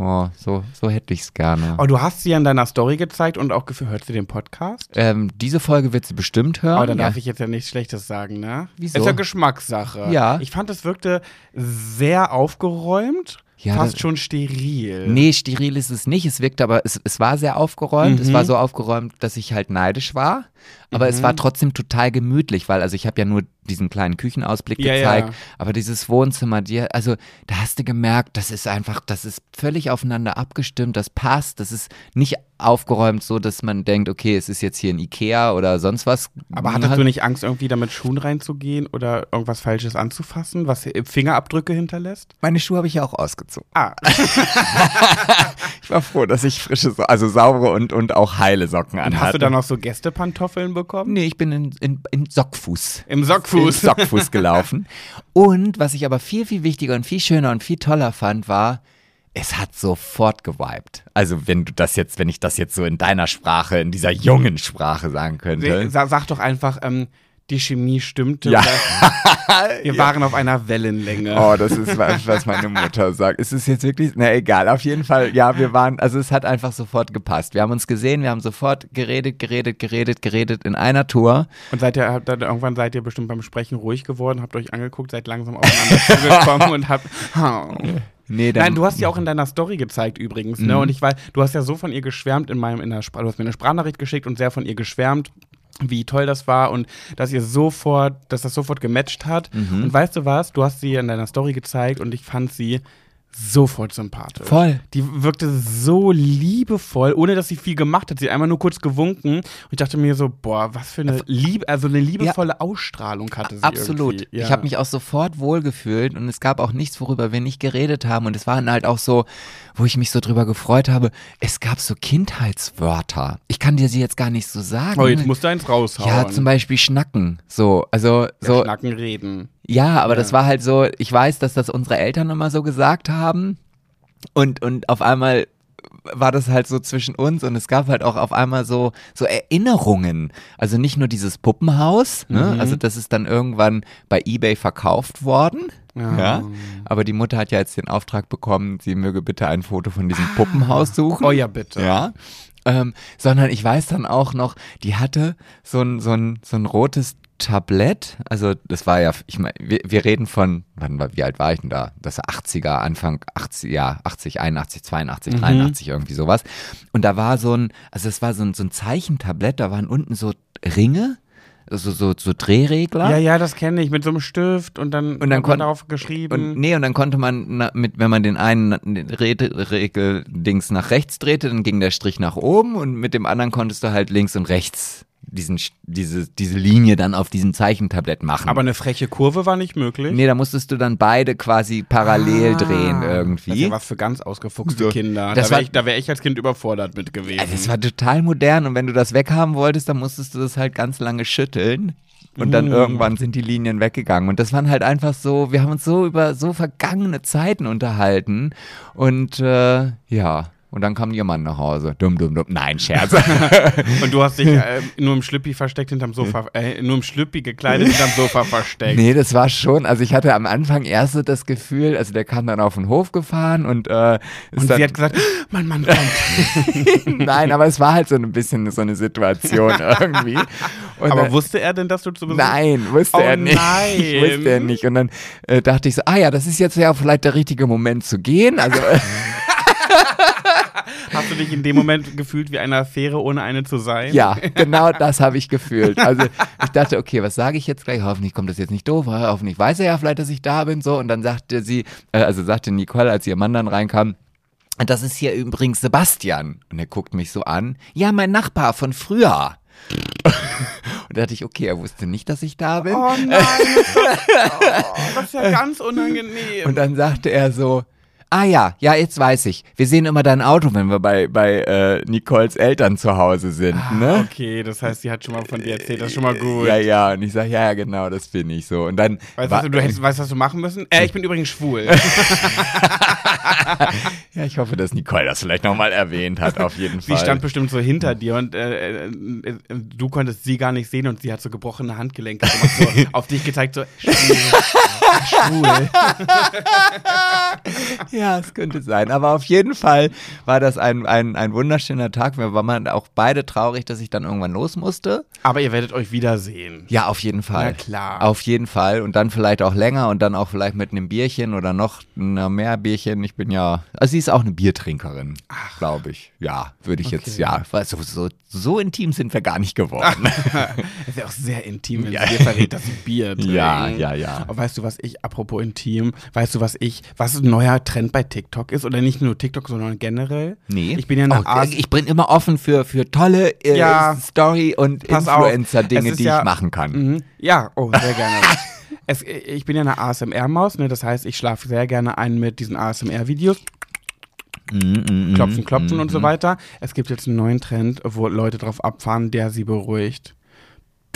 oh, so, so hätte ich's gerne. Oh, du hast sie ja in deiner Story gezeigt und auch gefühlt, hört sie den Podcast? Ähm, diese Folge wird sie bestimmt hören. Aber dann ja. darf ich jetzt ja nichts Schlechtes sagen, ne? Wieso? Ist ja Geschmackssache. Ja. Ich fand, es wirkte sehr aufgeräumt, Ja, fast schon steril. Nee, steril ist es nicht. Es wirkt aber, es, es war sehr aufgeräumt. Es Mhm. war so aufgeräumt, dass ich halt neidisch war. Aber es Mhm. war trotzdem total gemütlich, weil, also ich habe ja nur diesen kleinen Küchenausblick Ja, gezeigt. ja. Aber dieses Wohnzimmer, dir, also da hast du gemerkt, das ist einfach, das ist völlig aufeinander abgestimmt, das passt, das ist nicht aufgeräumt so, dass man denkt, okay, es ist jetzt hier ein Ikea oder sonst was. Aber hattest du nicht Angst, irgendwie da mit Schuhen reinzugehen oder irgendwas Falsches anzufassen, was Fingerabdrücke hinterlässt? Meine Schuhe habe ich ja auch ausgezogen. Ah, war froh, dass ich frische, So- also saubere und, und auch heile Socken anhatte. hast du da noch so Gästepantoffeln bekommen? Nee, ich bin in, in, in Sockfuß. Im In Sockfuß. Sockfuß gelaufen. Und was ich aber viel, viel wichtiger und viel schöner und viel toller fand, war, es hat sofort geweibt. Also wenn du das jetzt, wenn ich das jetzt so in deiner Sprache, in dieser jungen Sprache sagen könnte. Sa- Sag doch einfach, ähm, die Chemie stimmte. Ja. Wir waren auf einer Wellenlänge. Oh, das ist was, was meine Mutter sagt. Ist es jetzt wirklich? Na egal, auf jeden Fall, ja, wir waren, also es hat einfach sofort gepasst. Wir haben uns gesehen, wir haben sofort geredet, geredet, geredet, geredet in einer Tour. Und seid ihr, habt dann, irgendwann seid ihr bestimmt beim Sprechen ruhig geworden, habt euch angeguckt, seid langsam aufeinander zugekommen und habt. Nee, dann, Nein, du hast sie auch in deiner Story gezeigt übrigens, ne? Mhm. Und ich weiß, du hast ja so von ihr geschwärmt in meinem, in der Sprache, du hast mir eine Sprachnachricht geschickt und sehr von ihr geschwärmt, wie toll das war und dass ihr sofort, dass das sofort gematcht hat. Mhm. Und weißt du was? Du hast sie in deiner Story gezeigt und ich fand sie sofort sympathisch. Voll. Die wirkte so liebevoll, ohne dass sie viel gemacht hat. Sie hat einmal nur kurz gewunken und ich dachte mir so, boah, was für eine Liebe, also eine liebevolle Ausstrahlung hatte sie Absolut. Ja. Ich habe mich auch sofort wohlgefühlt und es gab auch nichts, worüber wir nicht geredet haben. Und es waren halt auch so, wo ich mich so drüber gefreut habe, es gab so Kindheitswörter. Ich kann dir sie jetzt gar nicht so sagen. Oh, jetzt musst du eins raushauen. ja, zum Beispiel Schnacken. So, also Ja, so. Schnacken reden. Ja, aber Ja. das war halt so, ich weiß, dass das unsere Eltern immer so gesagt haben. Und, und auf einmal war das halt so zwischen uns und es gab halt auch auf einmal so, so Erinnerungen. Also nicht nur dieses Puppenhaus, ne? Mhm. also das ist dann irgendwann bei Ebay verkauft worden. Ja. Aber die Mutter hat ja jetzt den Auftrag bekommen, sie möge bitte ein Foto von diesem Puppenhaus suchen. Oh ja, bitte. Ja. Ähm, sondern ich weiß dann auch noch, die hatte so ein, so ein, so ein rotes Tablett. Also das war ja, ich meine, wir, wir reden von, wann, war- wie alt war ich denn da? Das war 80er, Anfang 80, ja, 80, 81, 82, Mhm. 83, irgendwie sowas. Und da war so ein, also es war so ein, so ein Zeichentablett, da waren unten so Ringe, so, so, so Drehregler. Ja, ja, das kenne ich. Mit so einem Stift und dann, Und dann hat man kon- darauf geschrieben. Und nee, und dann konnte man, na, mit, wenn man den einen Regel-Dings nach rechts drehte, dann ging der Strich nach oben und mit dem anderen konntest du halt links und rechts diesen, diese, diese Linie dann auf diesem Zeichentablett machen. aber eine freche Kurve war nicht möglich. nee, da musstest du dann beide quasi parallel drehen Ah, Das ist irgendwie. ja was für ganz ausgefuchste So. Kinder. Das da wäre war- ich, da wär ich als Kind überfordert mit gewesen. Also das war total modern und wenn du das weghaben wolltest, dann musstest du das halt ganz lange schütteln. Und dann Mm. irgendwann sind die Linien weggegangen. Und das waren halt einfach so, wir haben uns so über so vergangene Zeiten unterhalten. Und äh, ja, und dann kam ihr Mann nach Hause. Dumm, dumm, dumm. Nein, Scherz. Und du hast dich äh, nur im Schlüppi versteckt hinterm Sofa, äh, nur im Schlüppi gekleidet hinterm Sofa versteckt. nee, das war schon, also ich hatte am Anfang erst so das Gefühl, also der kam dann auf den Hof gefahren und äh, ist Und dann, sie hat gesagt, mein Mann kommt. nein, aber es war halt so ein bisschen so eine Situation irgendwie. Und Aber dann- wusste er denn, dass du zu Besuch Nein, wusste Oh er nicht. nein. Wusste er nicht. Und dann äh, dachte ich so, ah ja, das ist jetzt ja vielleicht der richtige Moment zu gehen. Also Hast du dich in dem Moment gefühlt wie eine Affäre, ohne eine zu sein? ja, genau das habe ich gefühlt. Also ich dachte, okay, was sage ich jetzt gleich? Hoffentlich kommt das jetzt nicht doof. Hoffentlich weiß er ja vielleicht, dass ich da bin. So und dann sagte sie, äh, also sagte Nicole, als ihr Mann dann reinkam. Das ist hier übrigens Sebastian. Und er guckt mich so an. Ja, mein Nachbar von früher. Und da dachte ich, okay, er wusste nicht, dass ich da bin. Oh nein, oh, das ist ja ganz unangenehm. Und dann sagte er so, ah ja, ja, jetzt weiß ich. Wir sehen immer dein Auto, wenn wir bei, bei äh, Nicoles Eltern zu Hause sind, ne? okay, das heißt, sie hat schon mal von dir erzählt, das ist schon mal gut. Ja, ja, und ich sag, ja, ja, genau, das bin ich so. Und dann Weißt du, du hättest, weißt, was du machen müssen? Äh, ich bin übrigens schwul. ja, ich hoffe, dass Nicole das vielleicht nochmal erwähnt hat, auf jeden Sie Fall. stand bestimmt so hinter dir und äh, äh, äh, du konntest sie gar nicht sehen und sie hat so gebrochene Handgelenke so auf dich gezeigt, so schwul. schwul. ja, es könnte sein. Aber auf jeden Fall war das ein, ein, ein wunderschöner Tag. Wir waren auch beide traurig, dass ich dann irgendwann los musste. Aber ihr werdet euch wiedersehen. Ja, auf jeden Fall. Na klar. Auf jeden Fall. Und dann vielleicht auch länger und dann auch vielleicht mit einem Bierchen oder noch mehr Bierchen. Ich bin ja, also sie ist auch eine Biertrinkerin, glaube ich. Ja, würde ich jetzt, Okay. ja. Weil So, so, so intim sind wir gar nicht geworden. ist ja auch sehr intim, wenn sie dir verrät, dass sie Bier trinkt. Ja, ja, ja. Aber weißt du, was ich, apropos intim, weißt du, was ich, was ein neuer Trend bei TikTok ist? Oder nicht nur TikTok, sondern generell? Nee. Ich bin ja eine oh, Ich bin immer offen für, für tolle äh, Ja. Story- und Influencer-Dinge, die ja- ich machen kann. Mhm. Ja, oh, sehr gerne. es, ich bin ja eine ASMR-Maus, ne? das heißt, ich schlafe sehr gerne ein mit diesen ASMR-Videos. Mhm, Klopfen, klopfen und so weiter. Es gibt jetzt einen neuen Trend, wo Leute drauf abfahren, der sie beruhigt.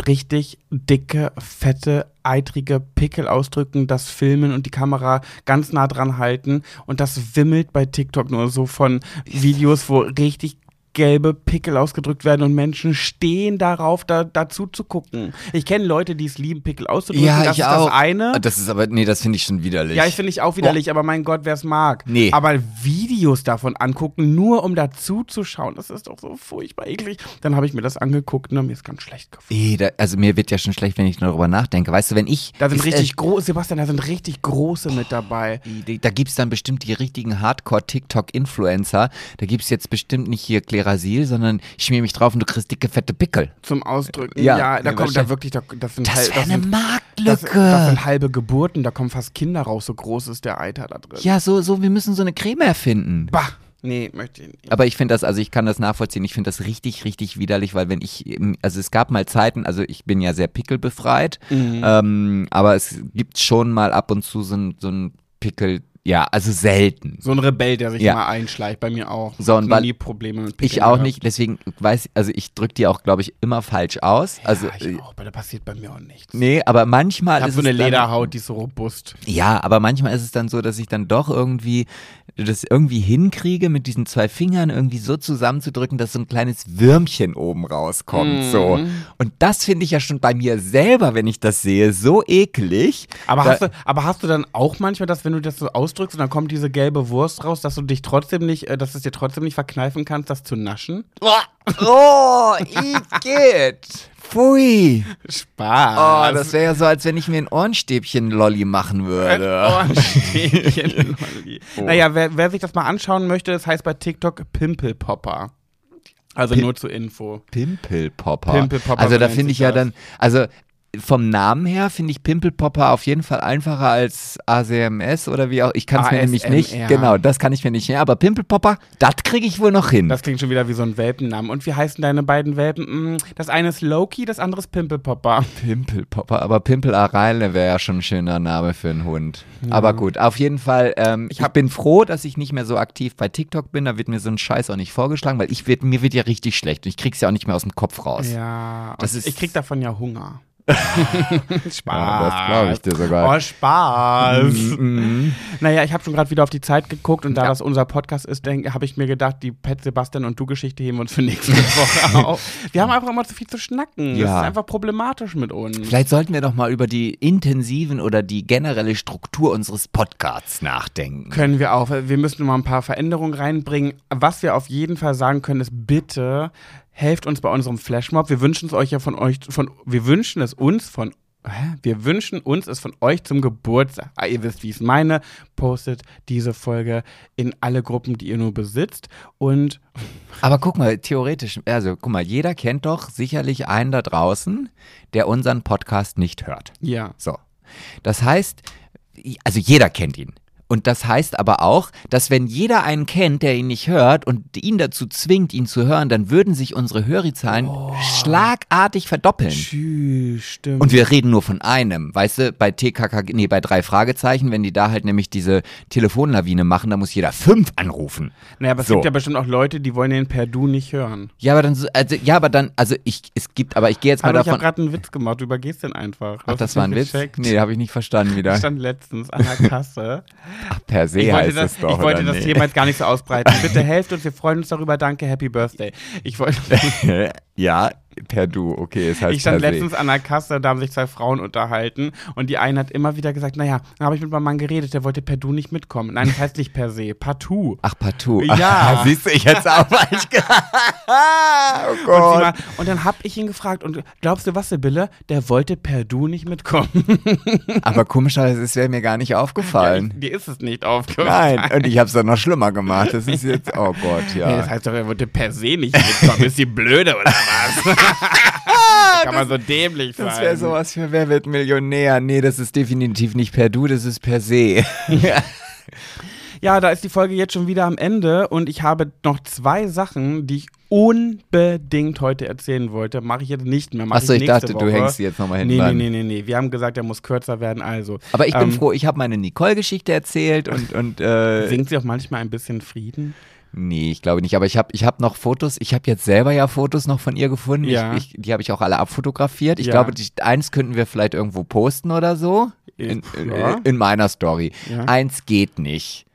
Richtig dicke, fette, eitrige Pickel ausdrücken, das filmen und die Kamera ganz nah dran halten. Und das wimmelt bei TikTok nur so von Videos, wo richtig gelbe Pickel ausgedrückt werden und Menschen stehen darauf, da, dazu zu gucken. Ich kenne Leute, die es lieben, Pickel auszudrücken. Ja, das ich ist auch. das eine. Das ist aber, nee, das finde ich schon widerlich. Ja, ich finde ich auch widerlich, aber mein Gott, wer es mag. Nee. Aber Videos davon angucken, nur um dazu zu schauen, das ist doch so furchtbar eklig. Dann habe ich mir das angeguckt und mir ist ganz schlecht gefühlt. Eh, da, also mir wird ja schon schlecht, wenn ich darüber nachdenke. Weißt du, wenn ich. Da sind ist, richtig große, Sebastian, da sind richtig große mit dabei. Äh, die- da gibt's dann bestimmt die richtigen Hardcore-TikTok-Influencer. Da gibt's jetzt bestimmt nicht hier Klerasil, sondern ich schmier mich drauf und du kriegst dicke, fette Pickel. Zum Ausdrücken. Ja, Ja, da kommt da wirklich, da, das sind, Das hal- wäre eine sind, das, Marktlücke. das sind halbe Geburten, da kommen fast Kinder raus, so groß ist der Eiter da drin. ja, so, so, wir müssen so eine Creme erfinden. Bah, nee, möchte ich nicht. Aber ich finde das, also ich kann das nachvollziehen, ich finde das richtig, richtig widerlich, weil wenn ich, eben- also es gab mal Zeiten, also ich bin ja sehr pickelbefreit, Mhm. ähm, aber es gibt schon mal ab und zu so ein, so ein Pickel, ja, also selten. So ein Rebell, der sich Ja. immer einschleicht, bei mir auch. So, weil- nie Probleme mit Ich Pickeln auch gehabt. nicht, deswegen weiß, also ich drücke die auch, glaube ich, immer falsch aus. also, ja, ich äh, auch, aber da passiert bei mir auch nichts. nee, aber manchmal Ich ist so eine es dann, Lederhaut, die ist so robust. Ja, aber manchmal ist es dann so, dass ich dann doch irgendwie das irgendwie hinkriege, mit diesen zwei Fingern irgendwie so zusammenzudrücken, dass so ein kleines Würmchen oben rauskommt. So. Mhm. Und das finde ich ja schon bei mir selber, wenn ich das sehe, so eklig. Aber Da- hast, du, aber hast du dann auch manchmal das, wenn du das so ausdrückst und dann kommt diese gelbe Wurst raus, dass du dich trotzdem nicht, äh, dass du es dir trotzdem nicht verkneifen kannst, das zu naschen? Oh, Igitt. Pfui. Spaß. Oh, das wäre ja so, als wenn ich mir ein Ohrenstäbchen-Lolli machen würde. Ohrenstäbchen. Naja, wer, wer sich das mal anschauen möchte, das heißt bei TikTok Pimple Popper. Also Pim- nur zur Info. Pimpelpopper. Pimpelpopper, Also so da finde ich ja das. dann, also vom Namen her finde ich Pimpelpopper auf jeden Fall einfacher als ACMS oder wie auch. Ich kann es mir nämlich nicht. Genau, das kann ich mir nicht mehr. Aber Pimpelpopper, das kriege ich wohl noch hin. Das klingt schon wieder wie so ein Welpennamen. Und wie heißen deine beiden Welpen? Hm, Das eine ist Loki, das andere ist Pimpelpopper. Pimpelpopper, aber Pimpelareile wäre ja schon ein schöner Name für einen Hund. Aber gut, auf jeden Fall, ähm, ich, hab- bin froh, dass ich nicht mehr so aktiv bei TikTok bin. Da wird mir so ein Scheiß auch nicht vorgeschlagen, weil ich werd, mir wird ja richtig schlecht und ich krieg's ja auch nicht mehr aus dem Kopf raus. Ja, Das ist- ich krieg davon ja Hunger. Spaß. Ja, das glaub ich dir sogar. Oh, Spaß. Mhm. Naja, ich habe schon gerade wieder auf die Zeit geguckt und da das unser Podcast ist, habe ich mir gedacht, die Pet Sebastian und du Geschichte heben wir uns für nächste Woche auf. Wir haben einfach immer zu viel zu schnacken. Das Ja. ist einfach problematisch mit uns. Vielleicht sollten wir doch mal über die intensiven oder die generelle Struktur unseres Podcasts nachdenken. Können wir auch. Wir müssen mal ein paar Veränderungen reinbringen. Was wir auf jeden Fall sagen können, ist bitte helft uns bei unserem Flashmob. Wir wünschen es euch ja von euch, von, wir wünschen es uns von? Wir wünschen uns es von euch zum Geburtstag. Ah, ihr wisst, wie ich es meine. Postet diese Folge in alle Gruppen, die ihr nur besitzt. Und Aber guck mal, theoretisch, also guck mal, jeder kennt doch sicherlich einen da draußen, der unseren Podcast nicht hört. ja, So. Das heißt, also jeder kennt ihn. Und das heißt aber auch, dass wenn jeder einen kennt, der ihn nicht hört und ihn dazu zwingt, ihn zu hören, dann würden sich unsere Hörizahlen schlagartig verdoppeln. tschüss, stimmt. Und wir reden nur von einem, weißt du, bei TKK, nee, bei drei Fragezeichen, wenn die da halt nämlich diese Telefonlawine machen, da muss jeder fünf anrufen. naja, aber es so. gibt ja bestimmt auch Leute, die wollen den per Du nicht hören. Ja, aber dann, so- also, ja, aber dann, also ich, es gibt, aber ich gehe jetzt mal Hallo, ich habe davon. gerade einen Witz gemacht. Du übergehst den einfach. Ach, Hast das war ein Witz? gecheckt? Nee, habe ich nicht verstanden wieder. Ich stand letztens an der Kasse. Ach, per se Ich wollte, heißt das, es doch. ich wollte das nee? Thema jetzt gar nicht so ausbreiten. Bitte helft uns, wir freuen uns darüber. Danke, Happy Birthday. Ich, wollte, ja, per Du, okay, es heißt ich stand per se. letztens an der Kasse, da haben sich zwei Frauen unterhalten und die eine hat immer wieder gesagt, naja, da habe ich mit meinem Mann geredet, der wollte per Du nicht mitkommen. Nein, das heißt nicht per se, partout. Ach, partout. Ja. Siehst du, ich hätte es auch falsch gehabt. oh Und, Gott. mal, und dann habe ich ihn gefragt, und glaubst du was, Sibylle? Der wollte per Du nicht mitkommen. Aber komischerweise, es wäre mir gar nicht aufgefallen. Dir ist es nicht aufgefallen. Nein, und ich habe es dann noch schlimmer gemacht. Das ist jetzt, oh Gott, ja. Nee, das heißt doch, er wollte per se nicht mitkommen. Ist die blöde oder was? Kann man so dämlich sein. Das wäre sowas für Wer wird Millionär? Nee, das ist definitiv nicht per Du, das ist per se. Ja, da ist die Folge jetzt schon wieder am Ende und ich habe noch zwei Sachen, die ich unbedingt heute erzählen wollte. Mache ich jetzt nicht mehr. Mach Achso, ich nächste dachte, Woche. du hängst sie jetzt nochmal hinten Nee, nee, nee, nee, nee. Wir haben gesagt, er muss kürzer werden, also. Aber ich bin Ähm, froh, ich habe meine Nicole-Geschichte erzählt und, und äh, Singt sie auch manchmal ein bisschen Frieden? Nee, ich glaube nicht. Aber ich habe ich hab noch Fotos. Ich habe jetzt selber ja Fotos noch von ihr gefunden. Ja. Ich, ich, die habe ich auch alle abfotografiert. Ich Ja. glaube, die, eins könnten wir vielleicht irgendwo posten oder so. In, in, Ja. in meiner Story. Eins geht nicht.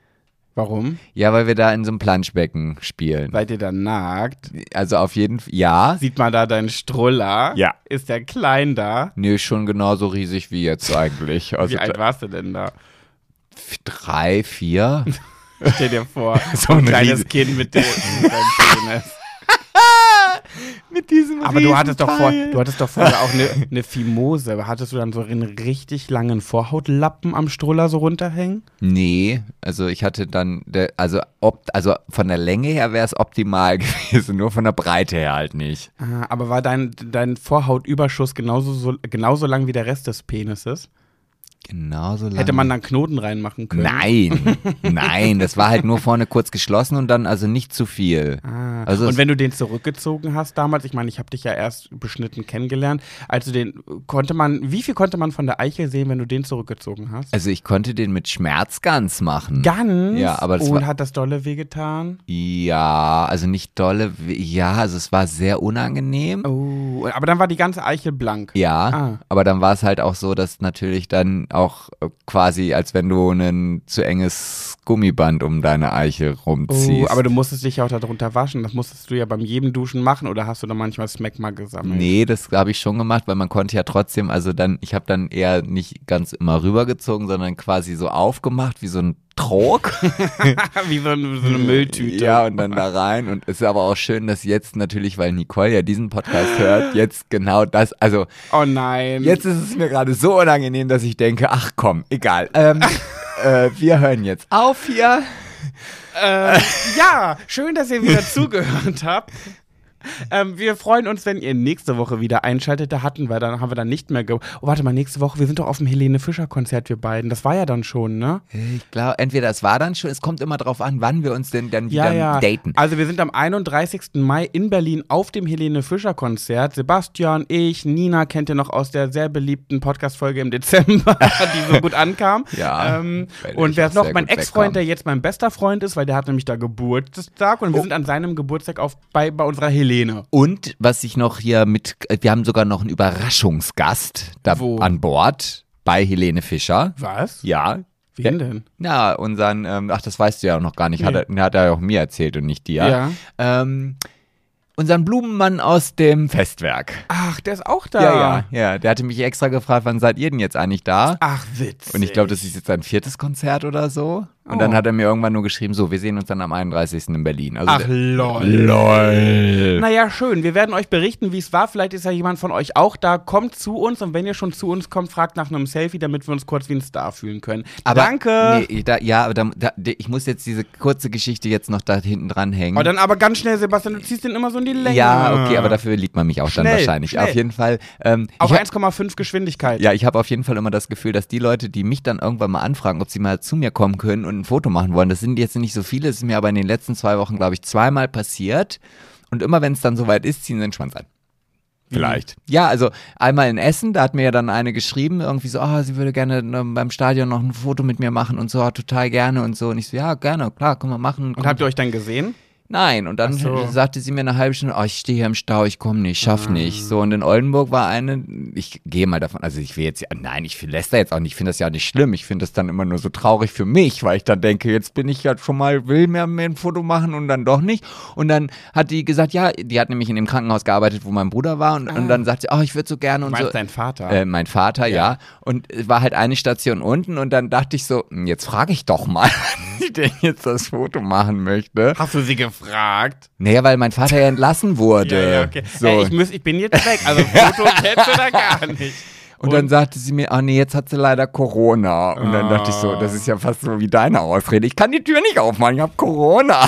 Warum? Ja, weil wir da in so einem Planschbecken spielen. Seid ihr da nackt? Also auf jeden Fall, ja. Sieht man da deinen Struller? Ja. Ist der klein da? Nee, schon genauso riesig wie jetzt eigentlich. Also Wie alt warst du denn da? drei, vier. Stell dir vor, So ein ein kleines riesen- Kind mit dem mit Penis. Mit diesem Aber du hattest doch vor, du hattest doch vorher auch eine, eine Fimose. Hattest du dann so einen richtig langen Vorhautlappen am Struller so runterhängen? Nee, also ich hatte dann, also, ob, also von der Länge her wäre es optimal gewesen, nur von der Breite her halt nicht. Ah, aber war dein, dein Vorhautüberschuss genauso, so, genauso lang wie der Rest des Penises? Genauso lang. Hätte man dann Knoten reinmachen können? Nein, nein, das war halt nur vorne kurz geschlossen und dann also nicht zu viel. Ah, Also und wenn du den zurückgezogen hast damals, ich meine, ich habe dich ja erst beschnitten kennengelernt, also den konnte man, wie viel konnte man von der Eichel sehen, wenn du den zurückgezogen hast? Also ich konnte den mit Schmerz ganz machen. Ganz? Ja, aber das Und war- hat das dolle wehgetan? Ja, also nicht dolle, ja, also es war sehr unangenehm. Oh, aber dann war die ganze Eichel blank. Ja, Ah. aber dann war es halt auch so, dass natürlich dann auch äh, quasi, als wenn du ein zu enges Gummiband um deine Eichel rumziehst. Oh, aber du musstest dich ja auch darunter waschen. Das musstest du ja beim jedem Duschen machen oder hast du da manchmal Smegma gesammelt? Nee, das habe ich schon gemacht, weil man konnte ja trotzdem, also dann, ich habe dann eher nicht ganz immer rübergezogen, sondern quasi so aufgemacht wie so ein Trog. Wie so eine, so eine Mülltüte. Ja, und dann da rein. Und es ist aber auch schön, dass jetzt natürlich, weil Nicole ja diesen Podcast hört, jetzt genau das, also Oh nein. jetzt ist es mir gerade so unangenehm, dass ich denke, ach komm, egal. Ähm, äh, wir hören jetzt auf hier. Äh, ja, schön, dass ihr wieder zugehört habt. ähm, wir freuen uns, wenn ihr nächste Woche wieder einschaltet. Da hatten wir, dann haben wir dann nicht mehr. Ge oh, warte mal, nächste Woche, wir sind doch auf dem Helene Fischer Konzert, wir beiden. Das war ja dann schon, ne? Ich glaube, entweder es war dann schon, es kommt immer drauf an, wann wir uns denn dann wieder Ja, ja. daten. Also wir sind am 31. Mai in Berlin auf dem Helene Fischer Konzert. Sebastian, ich, Nina kennt ihr noch aus der sehr beliebten Podcast-Folge im Dezember, die so gut ankam. Ja, Ähm, und wer ist noch? Mein Ex-Freund, der jetzt mein bester Freund ist, weil der hat nämlich da Geburtstag und wir Oh. sind an seinem Geburtstag auf, bei, bei unserer Helene. Und was ich noch hier mit, wir haben sogar noch einen Überraschungsgast da Wo? an Bord bei Helene Fischer. Was? Ja. Wen denn? Na, unseren, ähm, ach, das weißt du ja auch noch gar nicht, hat, er, hat er ja auch mir erzählt und nicht dir. Ja. Ähm, unseren Blumenmann aus dem Festwerk. Ach, der ist auch da. Ja, ja, ja. Der hatte mich extra gefragt, wann seid ihr denn jetzt eigentlich da? Ach, witzig. Und ich glaube, das ist jetzt sein viertes Konzert oder so. Und Oh. dann hat er mir irgendwann nur geschrieben, so, wir sehen uns dann am 31. in Berlin. Also Ach, lol. lol. Naja, schön. Wir werden euch berichten, wie es war. Vielleicht ist ja jemand von euch auch da. Kommt zu uns und wenn ihr schon zu uns kommt, fragt nach einem Selfie, damit wir uns kurz wie ein Star fühlen können. Aber, Danke. Nee, da, ja, aber da, da, ich muss jetzt diese kurze Geschichte jetzt noch da hinten dran hängen. Aber dann aber ganz schnell, Sebastian, du ziehst den immer so in die Länge. ja, okay, aber dafür liebt man mich auch dann Schnell, wahrscheinlich. schnell. Auf jeden Fall. Ähm, Auf ich hab- 1,5 Geschwindigkeit. Ja, ich habe auf jeden Fall immer das Gefühl, dass die Leute, die mich dann irgendwann mal anfragen, ob sie mal zu mir kommen können und ein Foto machen wollen, das sind jetzt nicht so viele, es ist mir aber in den letzten zwei Wochen, glaube ich, zweimal passiert. Und immer wenn es dann soweit ist, ziehen sie den Schwanz an. Vielleicht. Ja, also einmal in Essen, da hat mir ja dann eine geschrieben, irgendwie so, ah, sie würde gerne ne, beim Stadion noch ein Foto mit mir machen und so, ah, total gerne und so. Und ich so, ja, gerne, klar, können wir machen. Und habt ihr euch dann gesehen? Nein, und dann so. sagte sie mir eine halbe Stunde, oh, ich stehe hier im Stau, ich komme nicht, schaff Ah. nicht. So, und in Oldenburg war eine, ich gehe mal davon, also ich will jetzt, nein, ich lässt da jetzt auch nicht, ich finde das ja nicht schlimm, ich finde das dann immer nur so traurig für mich, weil ich dann denke, jetzt bin ich ja schon mal, will mir ein Foto machen und dann doch nicht. Und dann hat die gesagt, ja, die hat nämlich in dem Krankenhaus gearbeitet, wo mein Bruder war und, und dann sagt sie, oh, ich würde so gerne Du und meinst so. dein Vater. Äh, mein Vater, ja. Und es war halt eine Station unten und dann dachte ich so, hm, jetzt frage ich doch mal, ich denn jetzt das Foto machen möchte. Hast du sie gefragt? Naja, weil mein Vater ja entlassen wurde. Ja, ja, okay. So. Ey, ich, muss, ich bin jetzt weg. Also Foto kennst du da gar nicht. und, dann sagte sie mir, ah nee, jetzt hat sie leider Corona. Und dann dachte ich so, das ist ja fast so wie deine Ausrede. Ich kann die Tür nicht aufmachen, ich habe Corona.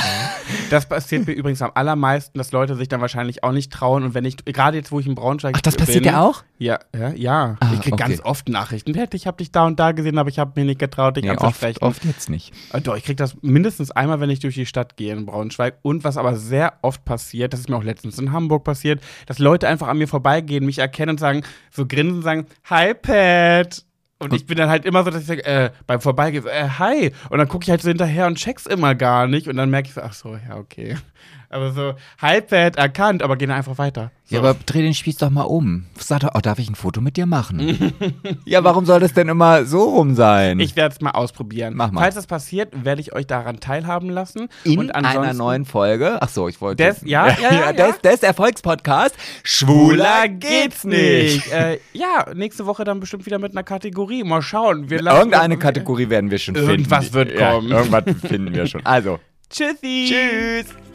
Das passiert mir übrigens am allermeisten, dass Leute sich dann wahrscheinlich auch nicht trauen. Und wenn ich, gerade jetzt, wo ich in Braunschweig Ach, das bin. passiert dir auch? Ja, ja, ja. Ah, ich kriege okay. ganz oft Nachrichten. Ich habe dich da und da gesehen, aber ich habe mir nicht getraut, dich Nee, anzusprechen. oft, oft jetzt nicht. Äh, Doch, ich kriege das mindestens einmal, wenn ich durch die Stadt gehe in Braunschweig. Und was aber sehr oft passiert, das ist mir auch letztens in Hamburg passiert, dass Leute einfach an mir vorbeigehen, mich erkennen und sagen, so grinsen, sagen, Hi Pat. Und ich bin dann halt immer so, dass ich sage, äh, beim Vorbeigehen, äh, hi. Und dann gucke ich halt so hinterher und check's immer gar nicht. Und dann merke ich so, ach so, ja, okay. Aber so, Hi Pat, erkannt, aber gehen einfach weiter. So. Ja, aber dreh den Spieß doch mal um. Sag doch, oh, darf ich ein Foto mit dir machen? ja, warum soll das denn immer so rum sein? ich werde es mal ausprobieren. Mach mal. Falls das passiert, werde ich euch daran teilhaben lassen. in und einer neuen Folge. Ach so, ich wollte. Des- ja, ja, ja, des, des Erfolgspodcast. Schwuler geht's nicht. äh, ja, nächste Woche dann bestimmt wieder mit einer Kategorie. Mal schauen. Wir Irgendeine Kategorie werden wir schon finden. Irgendwas wird Ja, kommen. irgendwas finden wir schon. Also, Tschüssi. tschüss.